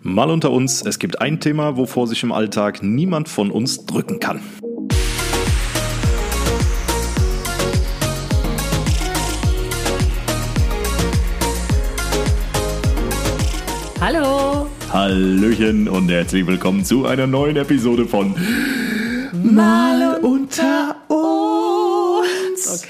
Mal unter uns, es gibt ein Thema, wovor sich im Alltag niemand von uns drücken kann. Hallo. Hallöchen und herzlich willkommen zu einer neuen Episode von Mal unter uns. Okay.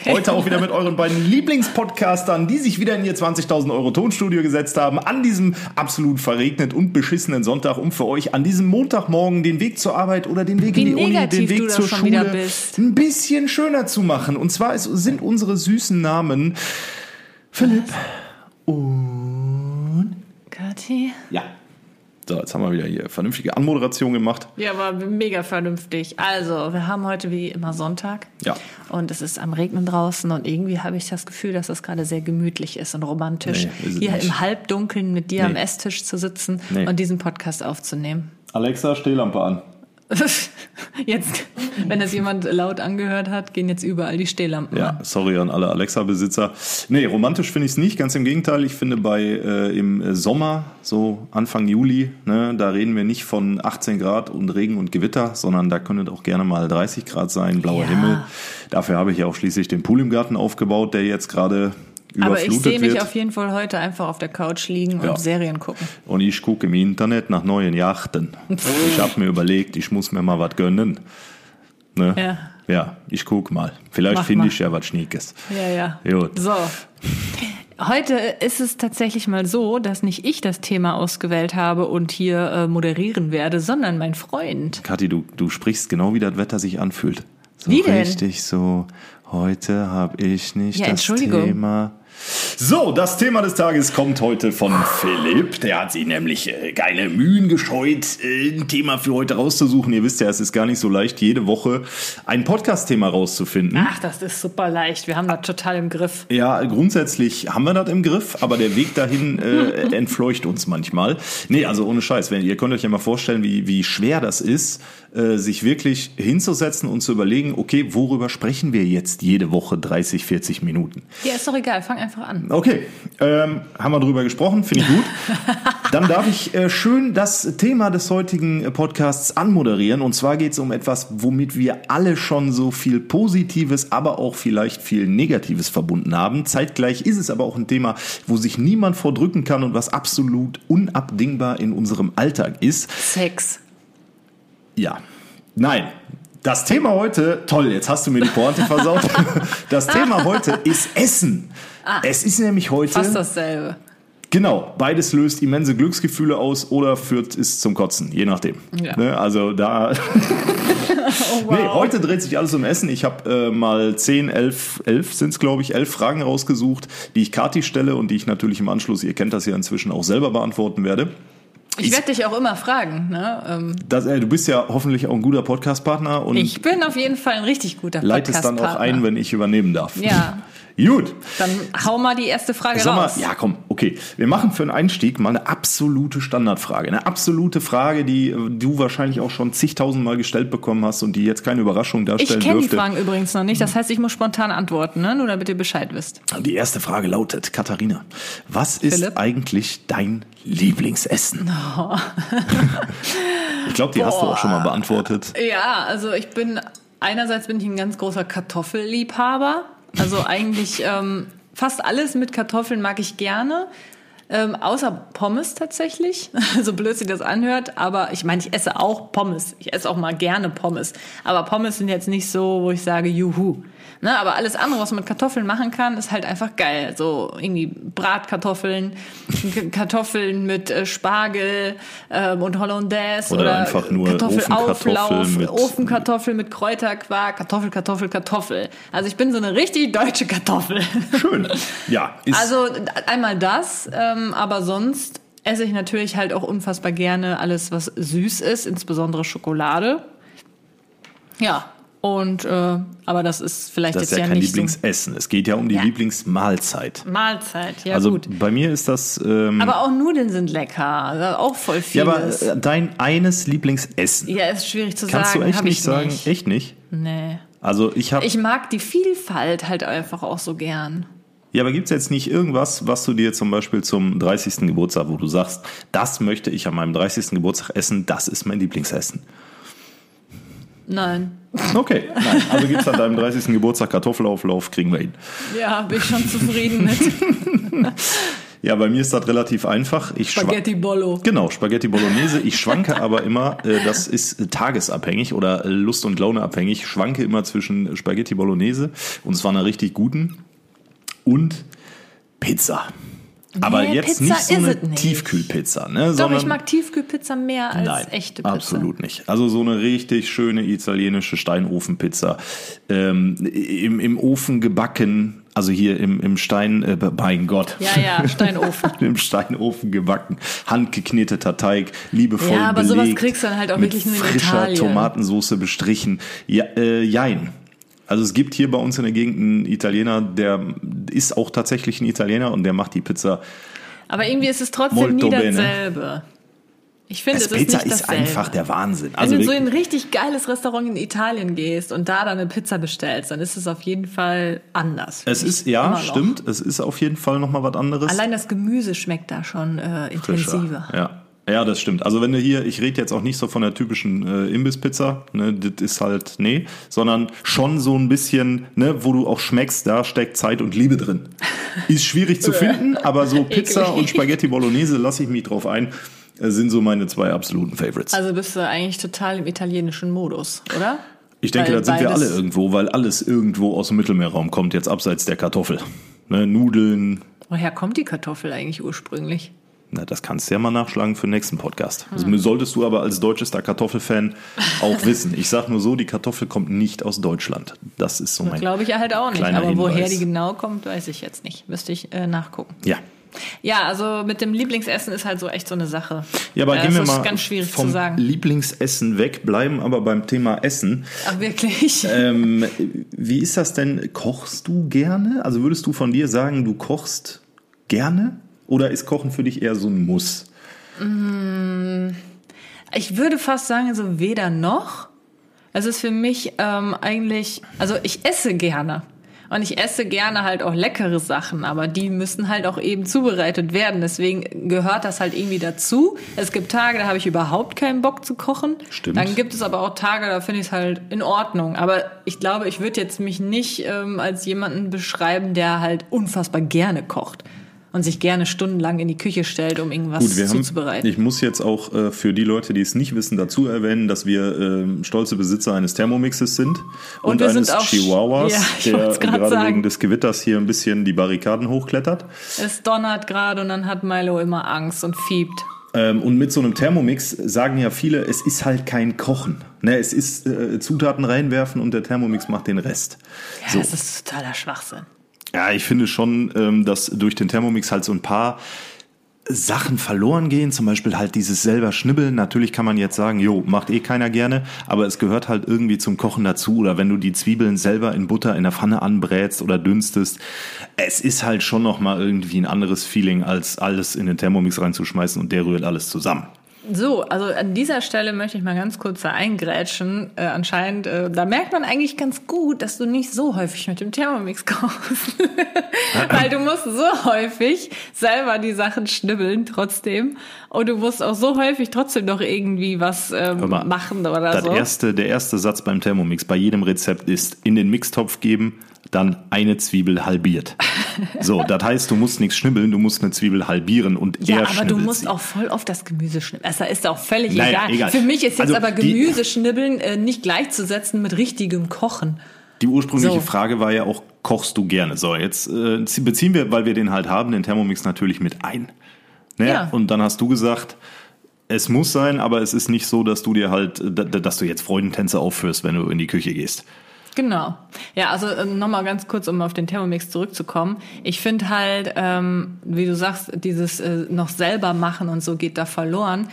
Heute auch wieder mit euren beiden Lieblingspodcastern, die sich wieder in ihr 20.000 Euro Tonstudio gesetzt haben, an diesem absolut verregnet und beschissenen Sonntag, um für euch an diesem Montagmorgen den Weg zur Arbeit oder den Weg Wie in die Uni, den Weg zur Schule ein bisschen schöner zu machen. Und zwar ist, sind unsere süßen Namen Philipp und Kathi. ja. So, jetzt haben wir wieder hier vernünftige Anmoderation gemacht. Ja, war mega vernünftig. Also, wir haben heute wie immer Sonntag. Ja. Und es ist am Regnen draußen und irgendwie habe ich das Gefühl, dass das gerade sehr gemütlich ist und romantisch, Nee, ist hier nicht. im Halbdunkeln mit dir am Nee. Esstisch zu sitzen Nee. und diesen Podcast aufzunehmen. Alexa, Stehlampe an. Jetzt, wenn das jemand laut angehört hat, gehen jetzt überall die Stehlampen Ja, sorry an alle Alexa-Besitzer. Nee, romantisch finde ich es nicht, ganz im Gegenteil. Ich finde bei äh, im Sommer, so Anfang Juli, ne, da reden wir nicht von 18 Grad und Regen und Gewitter, sondern da können auch gerne mal 30 Grad sein, blauer Ja. Himmel. Dafür habe ich ja auch schließlich den Pool im Garten aufgebaut, der jetzt gerade Aber ich sehe mich wird. auf jeden Fall heute einfach auf der Couch liegen Ja. und Serien gucken. Und ich gucke im Internet nach neuen Yachten. ich habe mir überlegt, ich muss mir mal was gönnen. Ne? Ja. Ja, ich guck mal. Vielleicht finde ich ja was Schniekes. Ja, ja. Gut. So. Heute ist es tatsächlich mal so, dass nicht ich das Thema ausgewählt habe und hier äh, moderieren werde, sondern mein Freund. Kathi, du, du sprichst genau wie das Wetter sich anfühlt. So Wie denn? richtig so, heute habe ich nicht Ja, das. Thema. So, das Thema des Tages kommt heute von Philipp. Der hat sich nämlich äh, geile Mühen gescheut, äh, ein Thema für heute rauszusuchen. Ihr wisst ja, es ist gar nicht so leicht, jede Woche ein Podcast-Thema rauszufinden. Ach, das ist super leicht. Wir haben das total im Griff. Ja, grundsätzlich haben wir das im Griff, aber der Weg dahin äh, entfleucht uns manchmal. Nee, also ohne Scheiß. Wenn, ihr könnt euch ja mal vorstellen, wie, wie schwer das ist, äh, sich wirklich hinzusetzen und zu überlegen, okay, worüber sprechen wir jetzt jede Woche 30, 40 Minuten? Ja, ist doch egal. Fang einfach an. Okay, ähm, haben wir drüber gesprochen, finde ich gut. Dann darf ich äh, schön das Thema des heutigen äh, Podcasts anmoderieren. Und zwar geht es um etwas, womit wir alle schon so viel Positives, aber auch vielleicht viel Negatives verbunden haben. Zeitgleich ist es aber auch ein Thema, wo sich niemand vordrücken kann und was absolut unabdingbar in unserem Alltag ist. Sex. Ja, nein. Das Thema heute, toll, jetzt hast du mir die Pointe versaut. Das Thema heute ist Essen. Es ist nämlich heute. Fast dasselbe. Genau, beides löst immense Glücksgefühle aus oder führt es zum Kotzen, je nachdem. Ja. Ne, also da. Oh, Nee, heute dreht sich alles um Essen. Ich habe äh, mal 10, 11, 11 sind es, glaube ich, 11 Fragen rausgesucht, die ich Kati stelle und die ich natürlich im Anschluss, ihr kennt das ja inzwischen, auch selber beantworten werde. Ich werde dich auch immer fragen. Ne? Ähm, Das, äh, du bist ja hoffentlich auch ein guter Podcast-Partner und Ich bin auf jeden Fall ein richtig guter leitest dann auch Podcast-Partner. ein, wenn ich übernehmen darf. Ja. Gut. Dann hau mal die erste Frage Sag mal, raus. ja, komm, okay. Wir machen für einen Einstieg mal eine absolute Standardfrage. Eine absolute Frage, die äh, du wahrscheinlich auch schon zigtausendmal gestellt bekommen hast und die jetzt keine Überraschung Ich darstellen kenne die dürfte. Fragen übrigens noch nicht. Das heißt, ich muss spontan antworten, ne? nur damit ihr Bescheid wisst. Die erste Frage lautet, Katharina, was ist Philipp? eigentlich dein Lieblingsessen? ich glaube, die hast du auch schon mal beantwortet. Ja, also ich bin, einerseits bin ich ein ganz großer Kartoffelliebhaber. Also eigentlich ähm, fast alles mit Kartoffeln mag ich gerne. Ähm, außer Pommes tatsächlich, so blöd sich das anhört, aber ich meine, ich esse auch Pommes. Ich esse auch mal gerne Pommes. Aber Pommes sind jetzt nicht so, wo ich sage, juhu. Ne, aber alles andere, was man mit Kartoffeln machen kann, ist halt einfach geil. So irgendwie Bratkartoffeln, Kartoffeln mit äh, Spargel ähm, und Hollandaise Oder oder, einfach nur Kartoffelauflauf, Ofenkartoffeln mit- Ofenkartoffel mit Kräuterquark, Kartoffel, Kartoffel, Kartoffel. Also ich bin so eine richtig deutsche Kartoffel. Schön. Ja, Also einmal das, ähm, aber sonst esse ich natürlich halt auch unfassbar gerne alles, was süß ist, insbesondere Schokolade. Ja, und äh, aber das ist vielleicht das ist jetzt ja ja kein nicht Lieblingsessen. Es geht ja um die Ja. Lieblingsmahlzeit. so Mahlzeit. Ja also gut. bei mir ist das. Ähm, Aber auch Nudeln sind lecker, also auch voll ja, aber äh, dein eines Lieblingsessen. Ja, ist schwierig zu Kannst sagen. du echt nicht ich sagen? Nicht. Echt nicht? Nee. Also ich habe Ich mag die Vielfalt halt einfach auch so gern. Ja, aber gibt's jetzt nicht irgendwas, was du dir zum Beispiel zum 30. Geburtstag, wo du sagst, das möchte ich an meinem 30. Geburtstag essen, das ist mein Lieblingsessen? Nein. Okay, nein. Also gibt's an deinem 30. Geburtstag Kartoffelauflauf, kriegen wir hin. Ja, bin ich schon zufrieden mit. Ja, bei mir ist das relativ einfach. Ich Spaghetti Bollo. Genau, Spaghetti Bolognese. Ich schwanke aber immer, äh, das ist tagesabhängig oder Lust- und Laune abhängig. Ich schwanke immer zwischen Spaghetti Bolognese und zwar einer richtig guten und Pizza. Aber Nee, jetzt Pizza nicht so eine nicht. Tiefkühlpizza, ne? Doch, sondern, ich mag Tiefkühlpizza mehr als Nein, echte Pizza. absolut nicht. Also so eine richtig schöne italienische Steinofenpizza, ähm, im, im Ofen gebacken, also hier im, im Stein, äh, mein Gott. Ja, ja, Steinofen. Im Steinofen gebacken, handgekneteter Teig, liebevoll Ja, aber belegt, sowas kriegst du dann halt auch mit wirklich nur in frischer Italien. Tomatensoße bestrichen. Ja, äh, jein. Also es gibt hier bei uns in der Gegend einen Italiener, der ist auch tatsächlich ein Italiener und der macht die Pizza. Aber irgendwie ist es trotzdem nie dasselbe. Ich finde, es ist Pizza ist dasselbe. einfach der Wahnsinn. Wenn Also du in so wirklich- ein richtig geiles Restaurant in Italien gehst und da dann eine Pizza bestellst, dann ist es auf jeden Fall anders. es ist ja stimmt, es ist auf jeden Fall noch mal was anderes. Allein das Gemüse schmeckt da schon äh, Frischer. intensiver. Ja. Ja, das stimmt. Also wenn du hier, ich rede jetzt auch nicht so von der typischen äh, Imbisspizza, ne, das ist halt, nee, sondern schon so ein bisschen, ne, wo du auch schmeckst, da steckt Zeit und Liebe drin. Ist schwierig zu finden, aber so Pizza und Spaghetti Bolognese, lasse ich mich drauf ein, äh, sind so meine zwei absoluten Favorites. Also bist du eigentlich total im italienischen Modus, oder? ich denke, weil da sind wir alle irgendwo, weil alles irgendwo aus dem Mittelmeerraum kommt, jetzt abseits der Kartoffel. Ne, Nudeln, Woher kommt die Kartoffel eigentlich ursprünglich? Na, das kannst du ja mal nachschlagen für den nächsten Podcast. Hm. Das solltest du aber als deutschester Kartoffelfan auch wissen. Ich sag nur so, die Kartoffel kommt nicht aus Deutschland. Das ist so mein. Glaube ich ja halt auch nicht. Aber woher Hinweis. die genau kommt, weiß ich jetzt nicht. Müsste ich äh, nachgucken. Ja. Ja, also mit dem Lieblingsessen ist halt so echt so eine Sache. Ja, aber Äh, gehen wir das mal ist ganz schwierig vom zu sagen. Lieblingsessen weg, bleiben aber beim Thema Essen. Ach, wirklich? Ähm, wie ist das denn? Kochst du gerne? Also würdest du von dir sagen, du kochst gerne? Oder ist Kochen für dich eher so ein Muss? Ich würde fast sagen, so weder noch. Es ist für mich ähm, eigentlich, also ich esse gerne. Und ich esse gerne halt auch leckere Sachen, aber die müssen halt auch eben zubereitet werden. Deswegen gehört das halt irgendwie dazu. Es gibt Tage, da habe ich überhaupt keinen Bock zu kochen. Stimmt. Dann gibt es aber auch Tage, da finde ich es halt in Ordnung. Aber ich glaube, ich würde jetzt mich nicht ähm, als jemanden beschreiben, der halt unfassbar gerne kocht und sich gerne stundenlang in die Küche stellt, um irgendwas Gut, wir haben, zuzubereiten. ich muss jetzt auch äh, für die Leute, die es nicht wissen, dazu erwähnen, dass wir ähm, stolze Besitzer eines Thermomixes sind und, Und eines sind Chihuahuas, Ja, der grad gerade sagen. wegen des Gewitters hier ein bisschen die Barrikaden hochklettert. Es donnert gerade und dann hat Milo immer Angst und fiebt. Ähm, und mit so einem Thermomix sagen ja viele, es ist halt kein Kochen. Ne, es ist äh, Zutaten reinwerfen und der Thermomix macht den Rest. Ja, So. das ist totaler Schwachsinn. Ja, ich finde schon, ähm, dass durch den Thermomix halt so ein paar Sachen verloren gehen, zum Beispiel halt dieses selber Schnibbeln. Natürlich kann man jetzt sagen, jo, macht eh keiner gerne, aber es gehört halt irgendwie zum Kochen dazu. Oder wenn du die Zwiebeln selber in Butter in der Pfanne anbrätst oder dünstest, es ist halt schon noch mal irgendwie ein anderes Feeling, als alles in den Thermomix reinzuschmeißen und der rührt alles zusammen. So, also an dieser Stelle möchte ich mal ganz kurz da eingrätschen. Äh, anscheinend, äh, da merkt man eigentlich ganz gut, dass du nicht so häufig mit dem Thermomix kochst. Weil du musst so häufig selber die Sachen schnibbeln trotzdem. Und du musst auch so häufig trotzdem noch irgendwie was ähm, mal, machen oder Das so. erste, der erste Satz beim Thermomix bei jedem Rezept ist in den Mixtopf geben, dann eine Zwiebel halbiert. So, das heißt, du musst nichts schnibbeln, du musst eine Zwiebel halbieren und Ja, er aber du musst sie. auch voll auf das Gemüse schnibbeln. Also ist auch völlig Naja, egal. egal. Für mich ist jetzt Also aber die- Gemüse schnibbeln äh, nicht gleichzusetzen mit richtigem Kochen. Die ursprüngliche So. Frage war ja auch, kochst du gerne? So, jetzt äh, beziehen wir, weil wir den halt haben, den Thermomix natürlich mit ein. Ne? Ja. Und dann hast du gesagt, es muss sein, aber es ist nicht so, dass du dir halt, äh, dass du jetzt Freudentänze aufführst, wenn du in die Küche gehst. Genau. Ja, also ähm, nochmal ganz kurz, um auf den Thermomix zurückzukommen. Ich finde halt, ähm, wie du sagst, dieses äh, noch selber machen und so geht da verloren.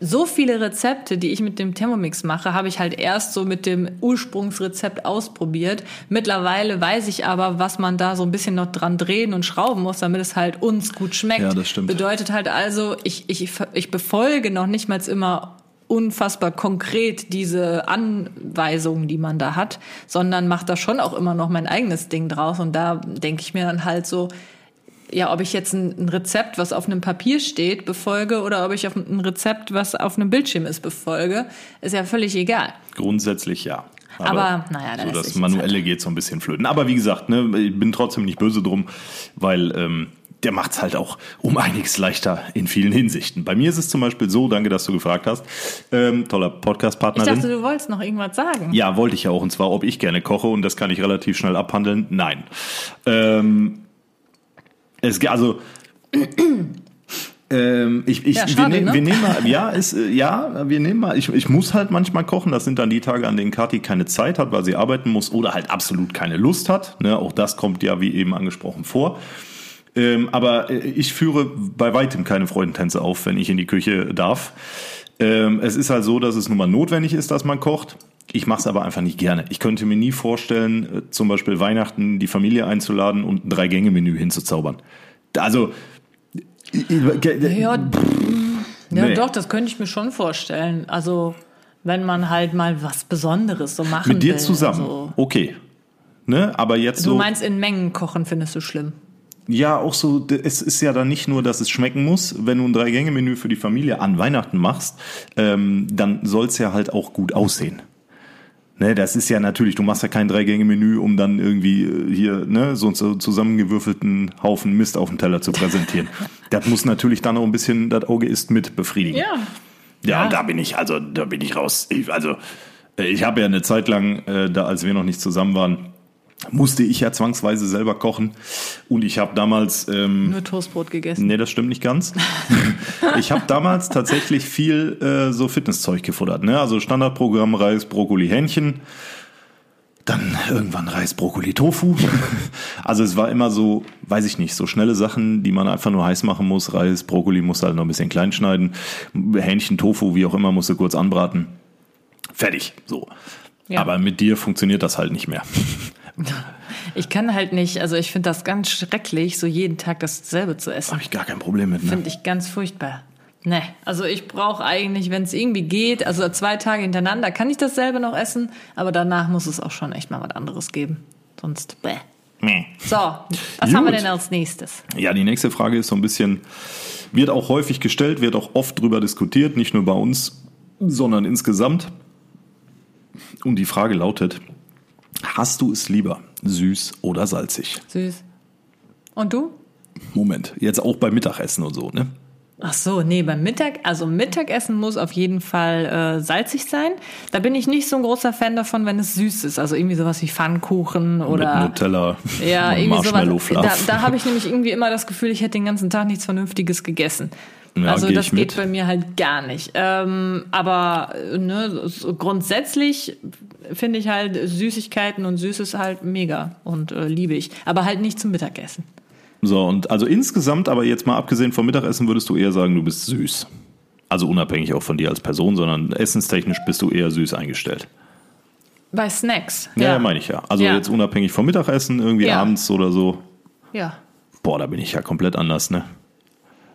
So viele Rezepte, die ich mit dem Thermomix mache, habe ich halt erst so mit dem Ursprungsrezept ausprobiert. Mittlerweile weiß ich aber, was man da so ein bisschen noch dran drehen und schrauben muss, damit es halt uns gut schmeckt. Ja, das stimmt. Bedeutet halt also, ich, ich, ich befolge noch nicht mal immer unfassbar konkret diese Anweisungen, die man da hat, sondern mache da schon auch immer noch mein eigenes Ding draus. Und da denke ich mir dann halt so, ja, ob ich jetzt ein, ein, Rezept, was auf einem Papier steht, befolge oder ob ich auf ein Rezept, was auf einem Bildschirm ist, befolge, ist ja völlig egal. Grundsätzlich ja. Aber, Aber naja, dann so das Manuelle halt. geht so ein bisschen flöten. Aber wie gesagt, ne, ich bin trotzdem nicht böse drum, weil ähm, der macht es halt auch um einiges leichter in vielen Hinsichten. Bei mir ist es zum Beispiel so, danke, dass du gefragt hast, ähm, toller Podcast-Partnerin. Ich dachte, du wolltest noch irgendwas sagen. Ja, wollte ich ja auch, und zwar, ob ich gerne koche, und das kann ich relativ schnell abhandeln. Nein. Ähm, es, also, ähm, ich, ich, ja, schade, wir, ne? wir nehmen mal, ja, ist, äh, ja, wir nehmen mal, ich, ich muss halt manchmal kochen. Das sind dann die Tage, an denen Kathi keine Zeit hat, weil sie arbeiten muss oder halt absolut keine Lust hat. Ne? Auch das kommt ja, wie eben angesprochen, vor. Ähm, aber äh, ich führe bei weitem keine Freudentänze auf, wenn ich in die Küche darf. Ähm, es ist halt so, dass es nun mal notwendig ist, dass man kocht. Ich mache es aber einfach nicht gerne. Ich könnte mir nie vorstellen, äh, zum Beispiel Weihnachten die Familie einzuladen und ein Drei-Gänge-Menü hinzuzaubern. Also. Ja, ja doch, das könnte ich mir schon vorstellen. Also, wenn man halt mal was Besonderes so machen will. Mit dir will, zusammen. Also. Okay. Ne? Aber jetzt du so. meinst, in Mengen kochen findest du schlimm? Ja, auch so, es ist ja dann nicht nur, dass es schmecken muss. Wenn du ein Drei-Gänge-Menü für die Familie an Weihnachten machst, ähm, dann soll es ja halt auch gut aussehen. Ne, das ist ja natürlich, du machst ja kein Drei-Gänge-Menü, um dann irgendwie äh, hier ne, so einen zusammengewürfelten Haufen Mist auf dem Teller zu präsentieren. das muss natürlich dann auch ein bisschen, das Auge ist mit befriedigen. Ja. Ja, ja. und da bin ich, also da bin ich raus. Ich, also äh, ich habe ja eine Zeit lang, äh, da als wir noch nicht zusammen waren, musste ich ja zwangsweise selber kochen. Und ich habe damals. Ähm, Nur Toastbrot gegessen. Nee, das stimmt nicht ganz. ich habe damals tatsächlich viel äh, so Fitnesszeug gefuttert. Ne? Also Standardprogramm Reis, Brokkoli, Hähnchen. Dann irgendwann Reis, Brokkoli, Tofu. Also es war immer so, weiß ich nicht, so schnelle Sachen, die man einfach nur heiß machen muss. Reis, Brokkoli musst du halt noch ein bisschen klein schneiden. Hähnchen, Tofu, wie auch immer, musst du kurz anbraten. Fertig, so. Ja. Aber mit dir funktioniert das halt nicht mehr. Ich kann halt nicht, also ich finde das ganz schrecklich, so jeden Tag dasselbe zu essen. Habe ich gar kein Problem mit. Ne? Finde ich ganz furchtbar. Ne, also ich brauche eigentlich, wenn es irgendwie geht, also zwei Tage hintereinander kann ich dasselbe noch essen, aber danach muss es auch schon echt mal was anderes geben. Sonst bäh. Nee. So, was Gut. haben wir denn als nächstes? Ja, die nächste Frage ist so ein bisschen, wird auch häufig gestellt, wird auch oft drüber diskutiert, nicht nur bei uns, sondern insgesamt. Und die Frage lautet, Hast du es lieber süß oder salzig? Süß. Und du? Moment, jetzt auch beim Mittagessen und so, ne? Ach so, nee, beim Mittag, also Mittagessen muss auf jeden Fall äh, salzig sein. Da bin ich nicht so ein großer Fan davon, wenn es süß ist. Also irgendwie sowas wie Pfannkuchen oder Mit Nutella, ja, irgendwie sowas. Da, da habe ich nämlich irgendwie immer das Gefühl, ich hätte den ganzen Tag nichts Vernünftiges gegessen. Ja, also das geht mit. bei mir halt gar nicht. Ähm, aber ne, so grundsätzlich finde ich halt Süßigkeiten und Süßes halt mega und äh, liebe ich. Aber halt nicht zum Mittagessen. So, und also insgesamt, aber jetzt mal abgesehen vom Mittagessen, würdest du eher sagen, du bist süß. Also unabhängig auch von dir als Person, sondern essenstechnisch bist du eher süß eingestellt. Bei Snacks. Ja, ja. meine ich ja. Also ja. jetzt unabhängig vom Mittagessen, irgendwie abends oder so. Ja. Boah, da bin ich ja komplett anders, ne?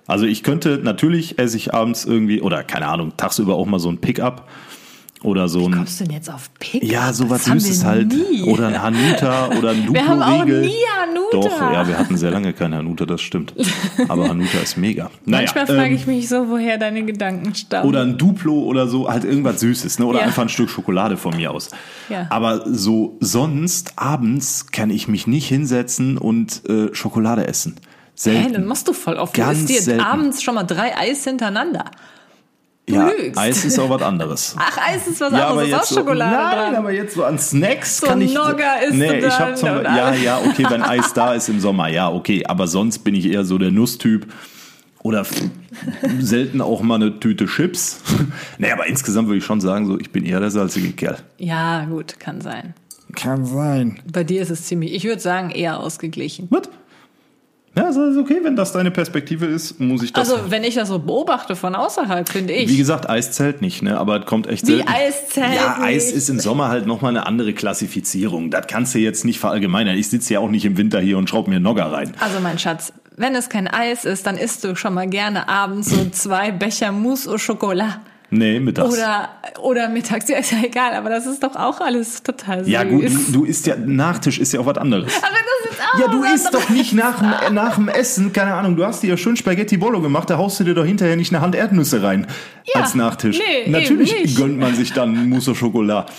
Also ich könnte, natürlich esse ich abends irgendwie, oder keine Ahnung, tagsüber auch mal so ein Pickup oder so ein. Wie kommst du denn jetzt auf Pickup? Ja, sowas Süßes halt. Nie. Oder ein Hanuta oder ein Duplo-Riegel. Wir haben auch nie Hanuta. Doch, ja, wir hatten sehr lange kein Hanuta, das stimmt. Aber Hanuta ist mega. Naja, Manchmal frage ähm, ich mich so, woher deine Gedanken stammen. Oder ein Duplo oder so, halt irgendwas Süßes, ne? Oder ja. einfach ein Stück Schokolade von mir aus. Ja. Aber so sonst abends kann ich mich nicht hinsetzen und äh, Schokolade essen. Selten. Hä, dann machst du voll oft. Ganz du isst dir abends schon mal drei Eis hintereinander. Du ja, lügst. Eis ist auch was anderes. Ach, Eis ist was ja, anderes, aber ist auch Schokolade so, Nein, dran. aber jetzt so an Snacks so kann ich... Nogga ist nee, ich hab zum, Ja, ja, okay, wenn Eis da ist im Sommer, ja, okay. Aber sonst bin ich eher so der Nusstyp. Oder selten auch mal eine Tüte Chips. nee, aber insgesamt würde ich schon sagen, so, ich bin eher der salzige Kerl. Ja, gut, kann sein. Kann sein. Bei dir ist es ziemlich, ich würde sagen, eher ausgeglichen. Was? Ja, ist alles okay, wenn das deine Perspektive ist, muss ich das. Also, wenn ich das so beobachte von außerhalb, finde ich. Wie gesagt, Eis zählt nicht, ne? Aber es kommt echt selten. Wie Eis zählt Ja, nicht. Eis ist im Sommer halt nochmal eine andere Klassifizierung. Das kannst du jetzt nicht verallgemeinern. Ich sitze ja auch nicht im Winter hier und schraube mir Nogger rein. Also, mein Schatz, wenn es kein Eis ist, dann isst du schon mal gerne abends so zwei Becher Mousse au Chocolat. Nee, mittags. Oder, oder mittags, ja, ist ja egal, aber das ist doch auch alles total süß. ja gut, du, isst ja, Nachtisch ist ja auch was anderes. aber ist Ja, du isst doch nicht nach, dem- nach dem Essen, keine Ahnung, du hast dir ja schön Spaghetti Bollo gemacht, da haust du dir doch hinterher nicht eine Hand Erdnüsse rein Ja, als Nachtisch. nee, eben Natürlich nicht. gönnt man sich dann Mousse au Chocolat.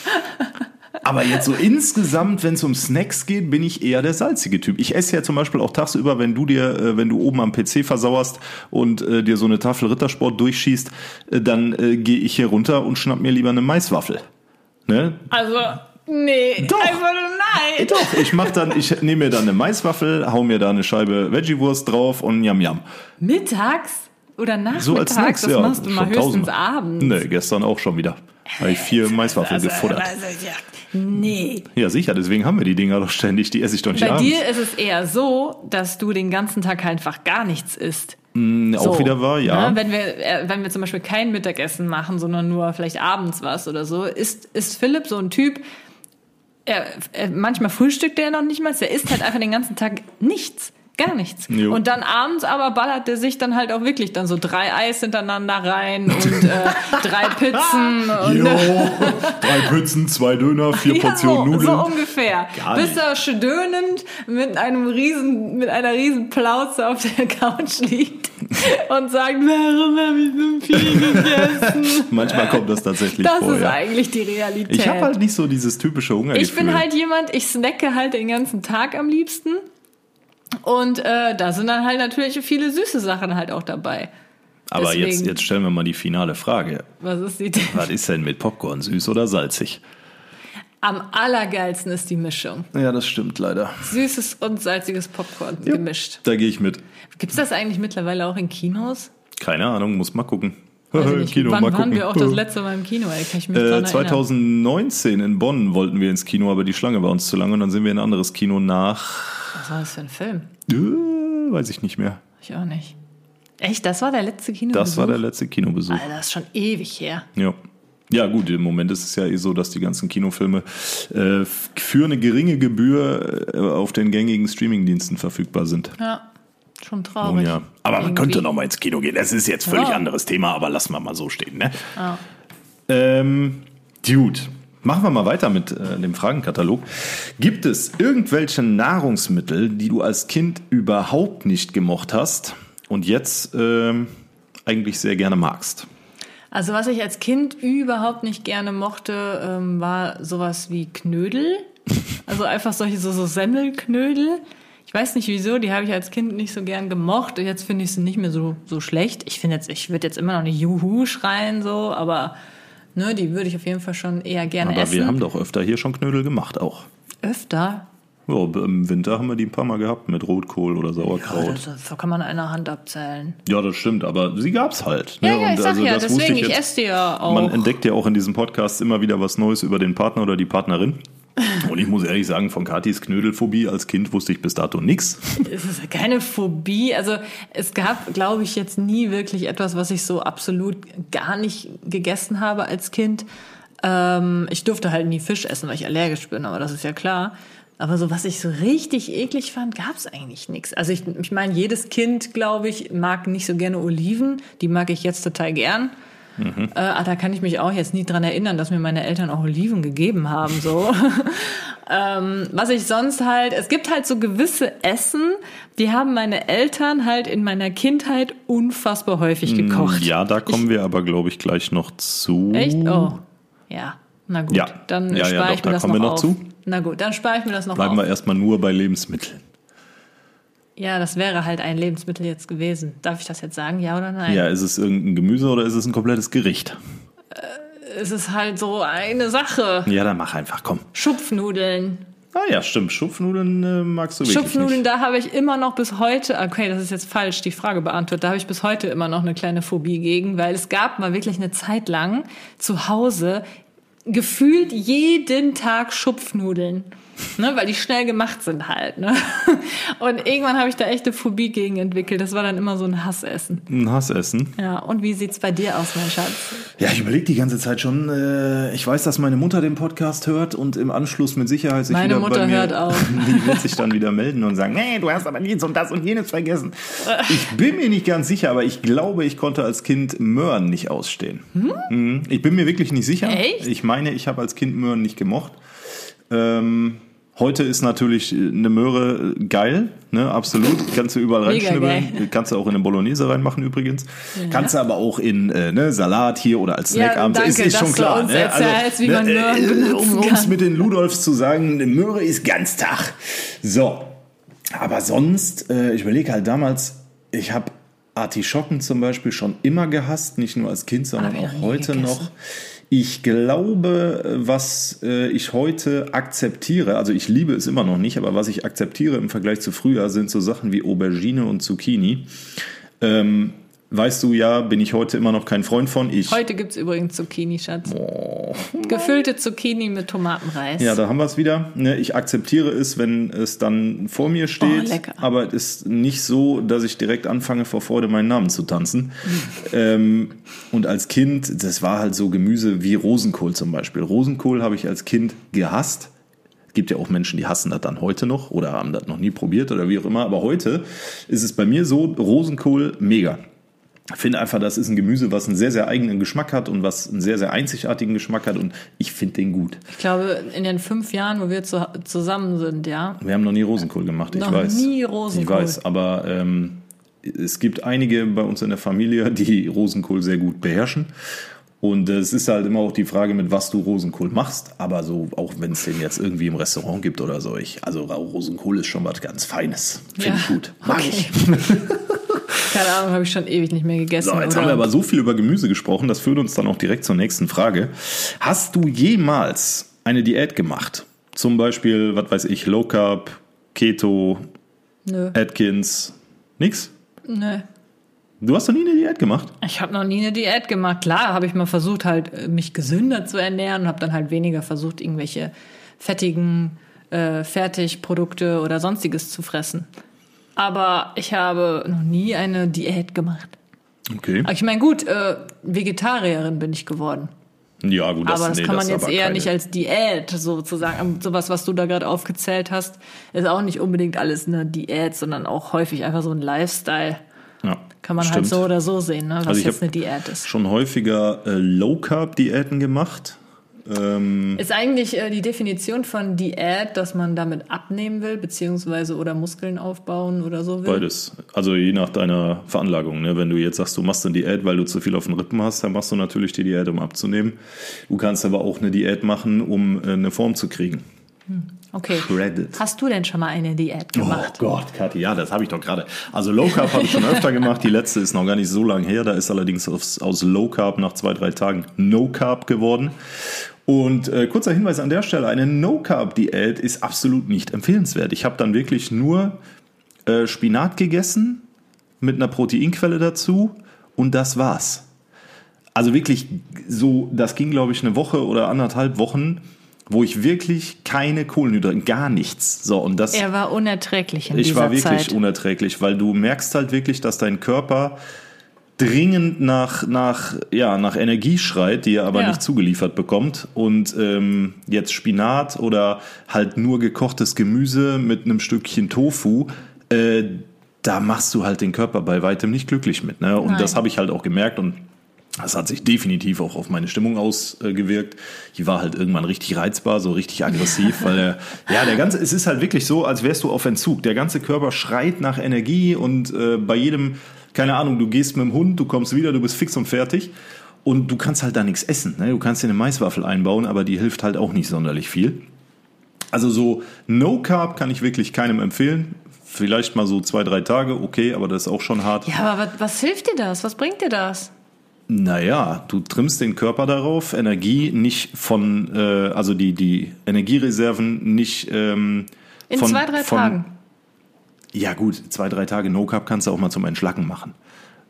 Aber jetzt so insgesamt, wenn es um Snacks geht, bin ich eher der salzige Typ. Ich esse ja zum Beispiel auch tagsüber, wenn du dir, äh, wenn du oben am PC versauerst und äh, dir so eine Tafel Rittersport durchschießt, äh, dann äh, gehe ich hier runter und schnapp mir lieber eine Maiswaffel. Ne? Also, nee, Doch. einfach nur nein. Doch, ich mach dann, ich nehme mir dann eine Maiswaffel, hau mir da eine Scheibe Veggie-Wurst drauf und yam yam. Mittags oder nachmittags? So als Snacks, das ja. machst du mal höchstens tausendmal. abends. Nee, gestern auch schon wieder. Habe ich vier Maiswaffeln Also, gefuttert. also, ja, nee. Ja, sicher, deswegen haben wir die Dinger doch ständig, die esse ich doch nicht Bei abends. dir ist es eher so, dass du den ganzen Tag einfach gar nichts isst. auch wieder wahr, ja. Ne? Wenn, wir, äh, wenn wir zum Beispiel kein Mittagessen machen, sondern nur vielleicht abends was oder so, ist, ist Philipp so ein Typ, er, er, manchmal frühstückt er noch nicht mal, der isst halt einfach den ganzen Tag nichts. Gar nichts. Jo. Und dann abends aber ballert er sich dann halt auch wirklich dann so drei Eis hintereinander rein und äh, drei Pizzen und Jo, drei Pizzen, zwei Döner, vier ja, Portionen so, Nudeln. so ungefähr. Gar Bis er schedönend mit einem riesen, mit einer riesen Plauze auf der Couch liegt und sagt, warum habe ich so viel gegessen? Manchmal kommt das tatsächlich Das vor, ist ja. eigentlich die Realität. Ich habe halt nicht so dieses typische Hungergefühl. Ich bin halt jemand, ich snacke halt den ganzen Tag am liebsten. Und äh, da sind dann halt natürlich viele süße Sachen halt auch dabei. Aber jetzt, deswegen- jetzt stellen wir mal die finale Frage. Was ist die denn? Was ist denn mit Popcorn, süß oder salzig? Am allergeilsten ist die Mischung. Ja, das stimmt leider. Süßes und salziges Popcorn gemischt. Da gehe ich mit. Gibt's das eigentlich mittlerweile auch in Kinos? Keine Ahnung, muss mal gucken. Nicht. Kino, Wann mal waren gucken. wir auch das letzte Mal im Kino? Ey, kann ich mich Äh, dran erinnern. 2019 in Bonn wollten wir ins Kino, aber die Schlange war uns zu lang und dann sind wir in ein anderes Kino nach, Was war das für ein Film? Äh, weiß ich nicht mehr. Ich auch nicht. Echt, das war der letzte Kino? Das war der letzte Kinobesuch. Alter, das ist schon ewig her. Ja. Ja, gut, im Moment ist es ja eh so, dass die ganzen Kinofilme äh, für eine geringe Gebühr äh, auf den gängigen Streamingdiensten verfügbar sind. Ja, schon Nun traurig. ja. Aber man Irgendwie. könnte noch mal ins Kino gehen. Das ist jetzt völlig Ja. anderes Thema, aber lassen wir mal so stehen. Ne? Ja. Ähm, gut. Machen wir mal weiter mit äh, dem Fragenkatalog. Gibt es irgendwelche Nahrungsmittel, die du als Kind überhaupt nicht gemocht hast und jetzt ähm, eigentlich sehr gerne magst? Also was ich als Kind überhaupt nicht gerne mochte, ähm, war sowas wie Knödel. Also einfach solche so, so Semmelknödel. Ich weiß nicht wieso, die habe ich als Kind nicht so gern gemocht. Und Jetzt finde ich sie nicht mehr so, so schlecht. Ich finde jetzt, ich würde jetzt immer noch nicht Juhu schreien, so, aber ne, die würde ich auf jeden Fall schon eher gerne Aber essen. wir haben doch öfter hier schon Knödel gemacht auch. öfter. Ja, Im Winter haben wir die ein paar Mal gehabt mit Rotkohl oder Ja, Sauerkraut. das, das kann man an einer Hand abzählen. Ja, das stimmt, aber sie gab's halt. Ne? Ja, ja, ich Und sag also ja, deswegen, ich, jetzt. esse die ja auch. Man entdeckt ja auch in diesem Podcast immer wieder was Neues über den Partner oder die Partnerin. Und ich muss ehrlich sagen, von Katis Knödelphobie als Kind wusste ich bis dato nichts. Es ist keine Phobie. Also es gab, glaube ich, jetzt nie wirklich etwas, was ich so absolut gar nicht gegessen habe als Kind. Ähm, ich durfte halt nie Fisch essen, weil ich allergisch bin, aber das ist ja klar. Aber so was ich so richtig eklig fand, gab es eigentlich nichts. Also ich, ich meine, jedes Kind, glaube ich, mag nicht so gerne Oliven. Die mag ich jetzt total gern. Äh, ah, da kann ich mich auch jetzt nie dran erinnern, dass mir meine Eltern auch Oliven gegeben haben. So. ähm, was ich sonst halt, es gibt halt so gewisse Essen, die haben meine Eltern halt in meiner Kindheit unfassbar häufig gekocht. Ja, da kommen wir aber, glaube ich, gleich noch zu. Echt? Oh. Ja. Na gut, Ja. dann Ja, ja, spare doch, ich mir da das kommen noch wir noch auf. zu. Na gut, dann spare ich mir das noch Bleiben auf. wir erstmal nur bei Lebensmitteln. Ja, das wäre halt ein Lebensmittel jetzt gewesen. Darf ich das jetzt sagen, ja oder nein? Ja, ist es irgendein Gemüse oder ist es ein komplettes Gericht? Es ist halt so eine Sache. Ja, dann mach einfach, komm. Schupfnudeln. Ah ja, stimmt. Schupfnudeln äh, magst du wirklich Schupfnudeln, nicht. da habe ich immer noch bis heute, okay, das ist jetzt falsch, die Frage beantwortet, da habe ich bis heute immer noch eine kleine Phobie gegen, weil es gab mal wirklich eine Zeit lang zu Hause gefühlt jeden Tag Schupfnudeln. Ne, weil die schnell gemacht sind halt. Ne? Und irgendwann habe ich da echte Phobie gegen entwickelt. Das war dann immer so ein Hassessen. Ein Hassessen. Ja, und wie sieht's bei dir aus, mein Schatz? Ja, ich überlege die ganze Zeit schon. Äh, ich weiß, dass meine Mutter den Podcast hört und im Anschluss mit Sicherheit sich Meine wieder Mutter bei mir, hört auch. Die wird sich dann wieder melden und sagen, nee, du hast aber dies und das und jenes vergessen. Ich bin mir nicht ganz sicher, aber ich glaube, ich konnte als Kind Möhren nicht ausstehen. Mhm. Ich bin mir wirklich nicht sicher. Echt? Ich meine, ich habe als Kind Möhren nicht gemocht. Ähm, Heute ist natürlich eine Möhre geil, ne, absolut. Kannst du überall reinschnibbeln. Kannst du auch in eine Bolognese reinmachen übrigens. Kannst du aber auch in äh, ne, Salat hier oder als Ja, Snackabend. danke, ist, ist schon klar. uns ne? erzählst, wie man Möhren äh, Um uns mit den Ludolfs zu sagen, eine Möhre ist Ganztag. So, aber sonst, äh, ich überlege halt damals, ich habe Artischocken zum Beispiel schon immer gehasst, nicht nur als Kind, sondern auch heute gegessen. noch. Ich glaube, was äh, ich heute akzeptiere, also ich liebe es immer noch nicht, aber was ich akzeptiere im Vergleich zu früher, sind so Sachen wie Aubergine und Zucchini. Ähm, weißt du ja, bin ich heute immer noch kein Freund von. Ich Heute gibt's übrigens Zucchini, Schatz. Gefüllte Zucchini mit Tomatenreis. Ja, da haben wir es wieder. Ne, Ich akzeptiere es, wenn es dann vor mir steht. Oh, aber es ist nicht so, dass ich direkt anfange, vor Freude meinen Namen zu tanzen. ähm, und als Kind, das war halt so Gemüse wie Rosenkohl zum Beispiel. Rosenkohl habe ich als Kind gehasst. Gibt ja auch Menschen, die hassen das dann heute noch oder haben das noch nie probiert oder wie auch immer. Aber heute ist es bei mir so, Rosenkohl mega. Ich finde einfach, das ist ein Gemüse, was einen sehr, sehr eigenen Geschmack hat und was einen sehr, sehr einzigartigen Geschmack hat und ich finde den gut. Ich glaube, in den fünf Jahren, wo wir zu, zusammen sind, ja. Wir haben noch nie Rosenkohl gemacht, ich Noch weiß. nie Rosenkohl. Ich weiß, aber ähm, es gibt einige bei uns in der Familie, die Rosenkohl sehr gut beherrschen. Und es ist halt immer auch die Frage, mit was du Rosenkohl machst. Aber so, auch wenn es den jetzt irgendwie im Restaurant gibt oder so, ich, also Rosenkohl ist schon was ganz Feines. Finde Ja, ich gut. Mag okay. ich. Keine Ahnung, habe ich schon ewig nicht mehr gegessen. So, jetzt oder? haben wir aber so viel über Gemüse gesprochen, das führt uns dann auch direkt zur nächsten Frage. Hast du jemals eine Diät gemacht? Zum Beispiel, was weiß ich, Low Carb, Keto, Nö. Atkins, nix? Nö. Du hast doch nie eine Diät gemacht? Ich habe noch nie eine Diät gemacht. Klar, habe ich mal versucht, halt äh, mich gesünder zu ernähren und habe dann halt weniger versucht, irgendwelche fettigen äh, Fertigprodukte oder sonstiges zu fressen. Aber ich habe noch nie eine Diät gemacht. Okay. Aber ich meine, gut, äh, Vegetarierin bin ich geworden. Ja, gut, aber das nee, kann man ist jetzt eher keine- nicht als Diät sozusagen. Und Sowas, was du da gerade aufgezählt hast, ist auch nicht unbedingt alles eine Diät, sondern auch häufig einfach so ein Lifestyle. Ja, Kann man stimmt. halt so oder so sehen, ne, was Also jetzt eine Diät ist. Schon häufiger äh, Low Carb Diäten gemacht. Ähm, Ist eigentlich äh, die Definition von Diät, dass man damit abnehmen will, beziehungsweise oder Muskeln aufbauen oder so will? beides. Also je nach deiner Veranlagung. Ne? Wenn du jetzt sagst, du machst eine Diät, weil du zu viel auf den Rippen hast, dann machst du natürlich die Diät, um abzunehmen. Du kannst aber auch eine Diät machen, um äh, eine Form zu kriegen. Okay. Shredded. Hast du denn schon mal eine Diät gemacht? Oh Gott, Kathi, ja, das habe ich doch gerade. Also Low Carb habe ich schon öfter gemacht. Die letzte ist noch gar nicht so lang her. Da ist allerdings aus, aus Low Carb nach zwei, drei Tagen No Carb geworden. Und äh, kurzer Hinweis an der Stelle, eine No Carb Diät ist absolut nicht empfehlenswert. Ich habe dann wirklich nur äh, Spinat gegessen mit einer Proteinquelle dazu und das war's. Also wirklich so, das ging glaube ich eine Woche oder anderthalb Wochen, wo ich wirklich keine Kohlenhydrate, gar nichts. So und das Er war unerträglich in ich dieser war wirklich Zeit. unerträglich, weil du merkst halt wirklich, dass dein Körper dringend nach, nach, ja, nach Energie schreit, die er aber Ja. nicht zugeliefert bekommt. Und ähm, jetzt Spinat oder halt nur gekochtes Gemüse mit einem Stückchen Tofu, äh, da machst du halt den Körper bei weitem nicht glücklich mit. Ne? Und Nein. das habe ich halt auch gemerkt und das hat sich definitiv auch auf meine Stimmung ausgewirkt. Ich war halt irgendwann richtig reizbar, so richtig aggressiv, weil der, ja, der ganze, es ist halt wirklich so, als wärst du auf Entzug. Der ganze Körper schreit nach Energie und äh, bei jedem, keine Ahnung, du gehst mit dem Hund, du kommst wieder, du bist fix und fertig und du kannst halt da nichts essen. Ne? Du kannst dir eine Maiswaffel einbauen, aber die hilft halt auch nicht sonderlich viel. Also so No Carb kann ich wirklich keinem empfehlen. Vielleicht mal so zwei, drei Tage, okay, aber das ist auch schon hart. Ja, aber was, was hilft dir das? Was bringt dir das? Naja, du trimmst den Körper darauf, Energie nicht von, äh, also die, die Energiereserven nicht ähm, In von, zwei, drei von, Tagen. Ja gut, zwei, drei Tage No Carb kannst du auch mal zum Entschlacken machen.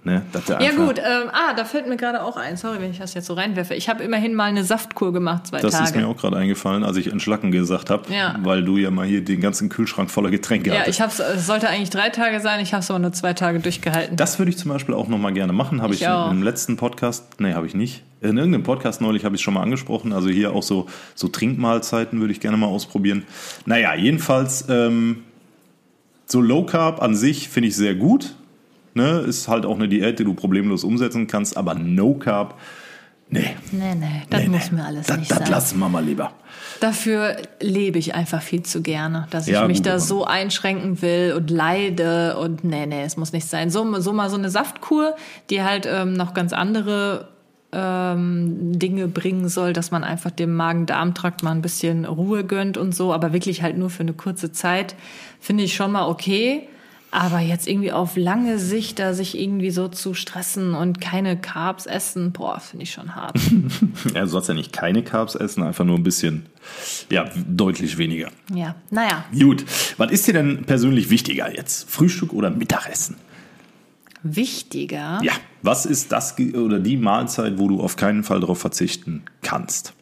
Ne, Ja gut, ähm, ah, da fällt mir gerade auch ein. Sorry, wenn ich das jetzt so reinwerfe. Ich habe immerhin mal eine Saftkur gemacht, zwei Das Tage. ist mir auch gerade eingefallen, als ich entschlacken gesagt habe, Ja. weil du ja mal hier den ganzen Kühlschrank voller Getränke ja, hattest. ich hab's, es sollte eigentlich drei Tage sein, ich habe es aber nur zwei Tage durchgehalten. Das würde ich zum Beispiel auch noch mal gerne machen. Habe ich, Ich im letzten Podcast, nee, habe ich nicht. In irgendeinem Podcast neulich habe ich es schon mal angesprochen. Also hier auch so, so Trinkmahlzeiten würde ich gerne mal ausprobieren. Naja, jedenfalls ähm, so Low Carb an sich finde ich sehr gut. Ne? Ist halt auch eine Diät, die du problemlos umsetzen kannst. Aber No Carb, nee. nee, nee, das nee, muss nee. mir alles das, nicht das sein. lassen wir mal lieber. Dafür lebe ich einfach viel zu gerne, dass ich Ja, mich gut, da so einschränken will und leide und nee, nee, es muss nicht sein. So, so mal so eine Saftkur, die halt ähm, noch ganz andere ähm, Dinge bringen soll, dass man einfach dem Magen-Darm-Trakt mal ein bisschen Ruhe gönnt und so, aber wirklich halt nur für eine kurze Zeit, finde ich schon mal okay. Aber jetzt irgendwie auf lange Sicht da sich irgendwie so zu stressen und keine Carbs essen, boah, finde ich schon hart. Ja, du sollst ja nicht keine Carbs essen, einfach nur ein bisschen, ja, deutlich weniger. ja, naja. Gut, was ist dir denn persönlich wichtiger jetzt? Frühstück oder Mittagessen? Wichtiger. Ja, was ist das oder die Mahlzeit, wo du auf keinen Fall darauf verzichten kannst?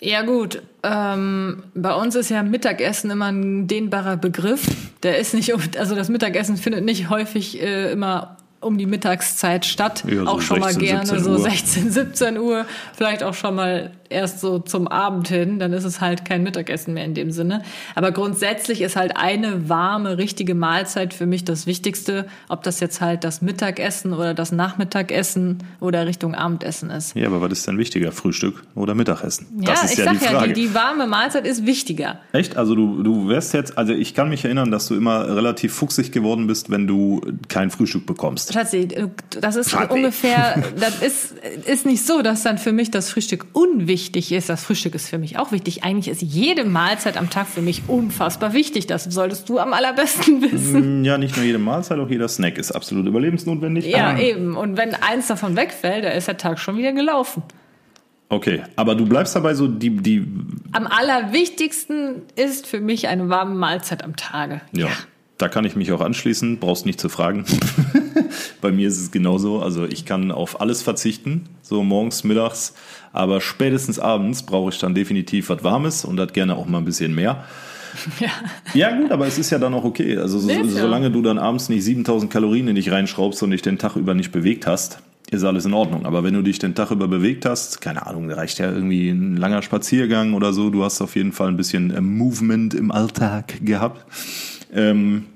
Ja gut, ähm, bei uns ist ja Mittagessen immer ein dehnbarer Begriff. Der ist nicht, also das Mittagessen findet nicht häufig äh, immer um die Mittagszeit statt. Ja, so auch schon mal 16, gerne 17 so Uhr. 16, 17 Uhr, vielleicht auch schon mal erst so zum Abend hin, dann ist es halt kein Mittagessen mehr in dem Sinne. Aber grundsätzlich ist halt eine warme, richtige Mahlzeit für mich das Wichtigste, ob das jetzt halt das Mittagessen oder das Nachmittagessen oder Richtung Abendessen ist. Ja, aber was ist denn wichtiger, Frühstück oder Mittagessen? Ja, das ist ich ja sag die ja, Frage. die, die warme Mahlzeit ist wichtiger. Echt? Also du, du wärst jetzt, also ich kann mich erinnern, dass du immer relativ fuchsig geworden bist, wenn du kein Frühstück bekommst. Schatzi, das ist Schatzi. ungefähr, das ist, ist nicht so, dass dann für mich das Frühstück unwichtig ist. Das Frühstück ist für mich auch wichtig. Eigentlich ist jede Mahlzeit am Tag für mich unfassbar wichtig. Das solltest du am allerbesten wissen. Ja, nicht nur jede Mahlzeit, auch jeder Snack ist absolut überlebensnotwendig. Ja, Ah. eben. Und wenn eins davon wegfällt, dann ist der Tag schon wieder gelaufen. Okay, aber du bleibst dabei so die, die, Am allerwichtigsten ist für mich eine warme Mahlzeit am Tage. ja. Da kann ich mich auch anschließen, brauchst nicht zu fragen. Bei mir ist es genauso. Also ich kann auf alles verzichten, so morgens, mittags, aber spätestens abends brauche ich dann definitiv was Warmes und das gerne auch mal ein bisschen mehr. Ja. Ja gut, aber es ist ja dann auch okay. Also so, solange du dann abends nicht 7000 Kalorien in dich reinschraubst und dich den Tag über nicht bewegt hast, ist alles in Ordnung. Aber wenn du dich den Tag über bewegt hast, keine Ahnung, da reicht ja irgendwie ein langer Spaziergang oder so, du hast auf jeden Fall ein bisschen äh, Movement im Alltag gehabt, ähm,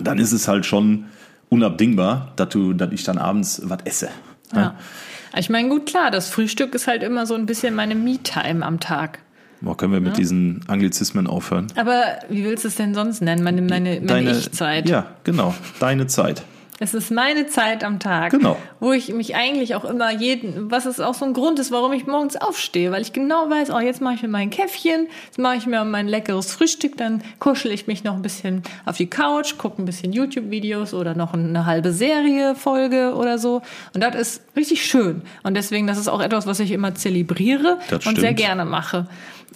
dann ist es halt schon unabdingbar, dass du, dass ich dann abends was esse. ja. Ich meine, gut, klar, das Frühstück ist halt immer so ein bisschen meine Me-Time am Tag. Boah, können wir mit diesen Anglizismen aufhören? Aber wie willst du es denn sonst nennen? Meine, meine, meine Ich-Zeit. Ja, genau, deine Zeit. Es ist meine Zeit am Tag, Genau. wo ich mich eigentlich auch immer jeden, was ist auch so ein Grund ist, warum ich morgens aufstehe, weil ich genau weiß, oh, jetzt mache ich mir mein Käffchen, jetzt mache ich mir mein leckeres Frühstück, dann kuschel ich mich noch ein bisschen auf die Couch, gucke ein bisschen YouTube-Videos oder noch eine halbe Serie, Folge oder so. Und das ist richtig schön. Und deswegen, das ist auch etwas, was ich immer zelebriere und sehr gerne mache.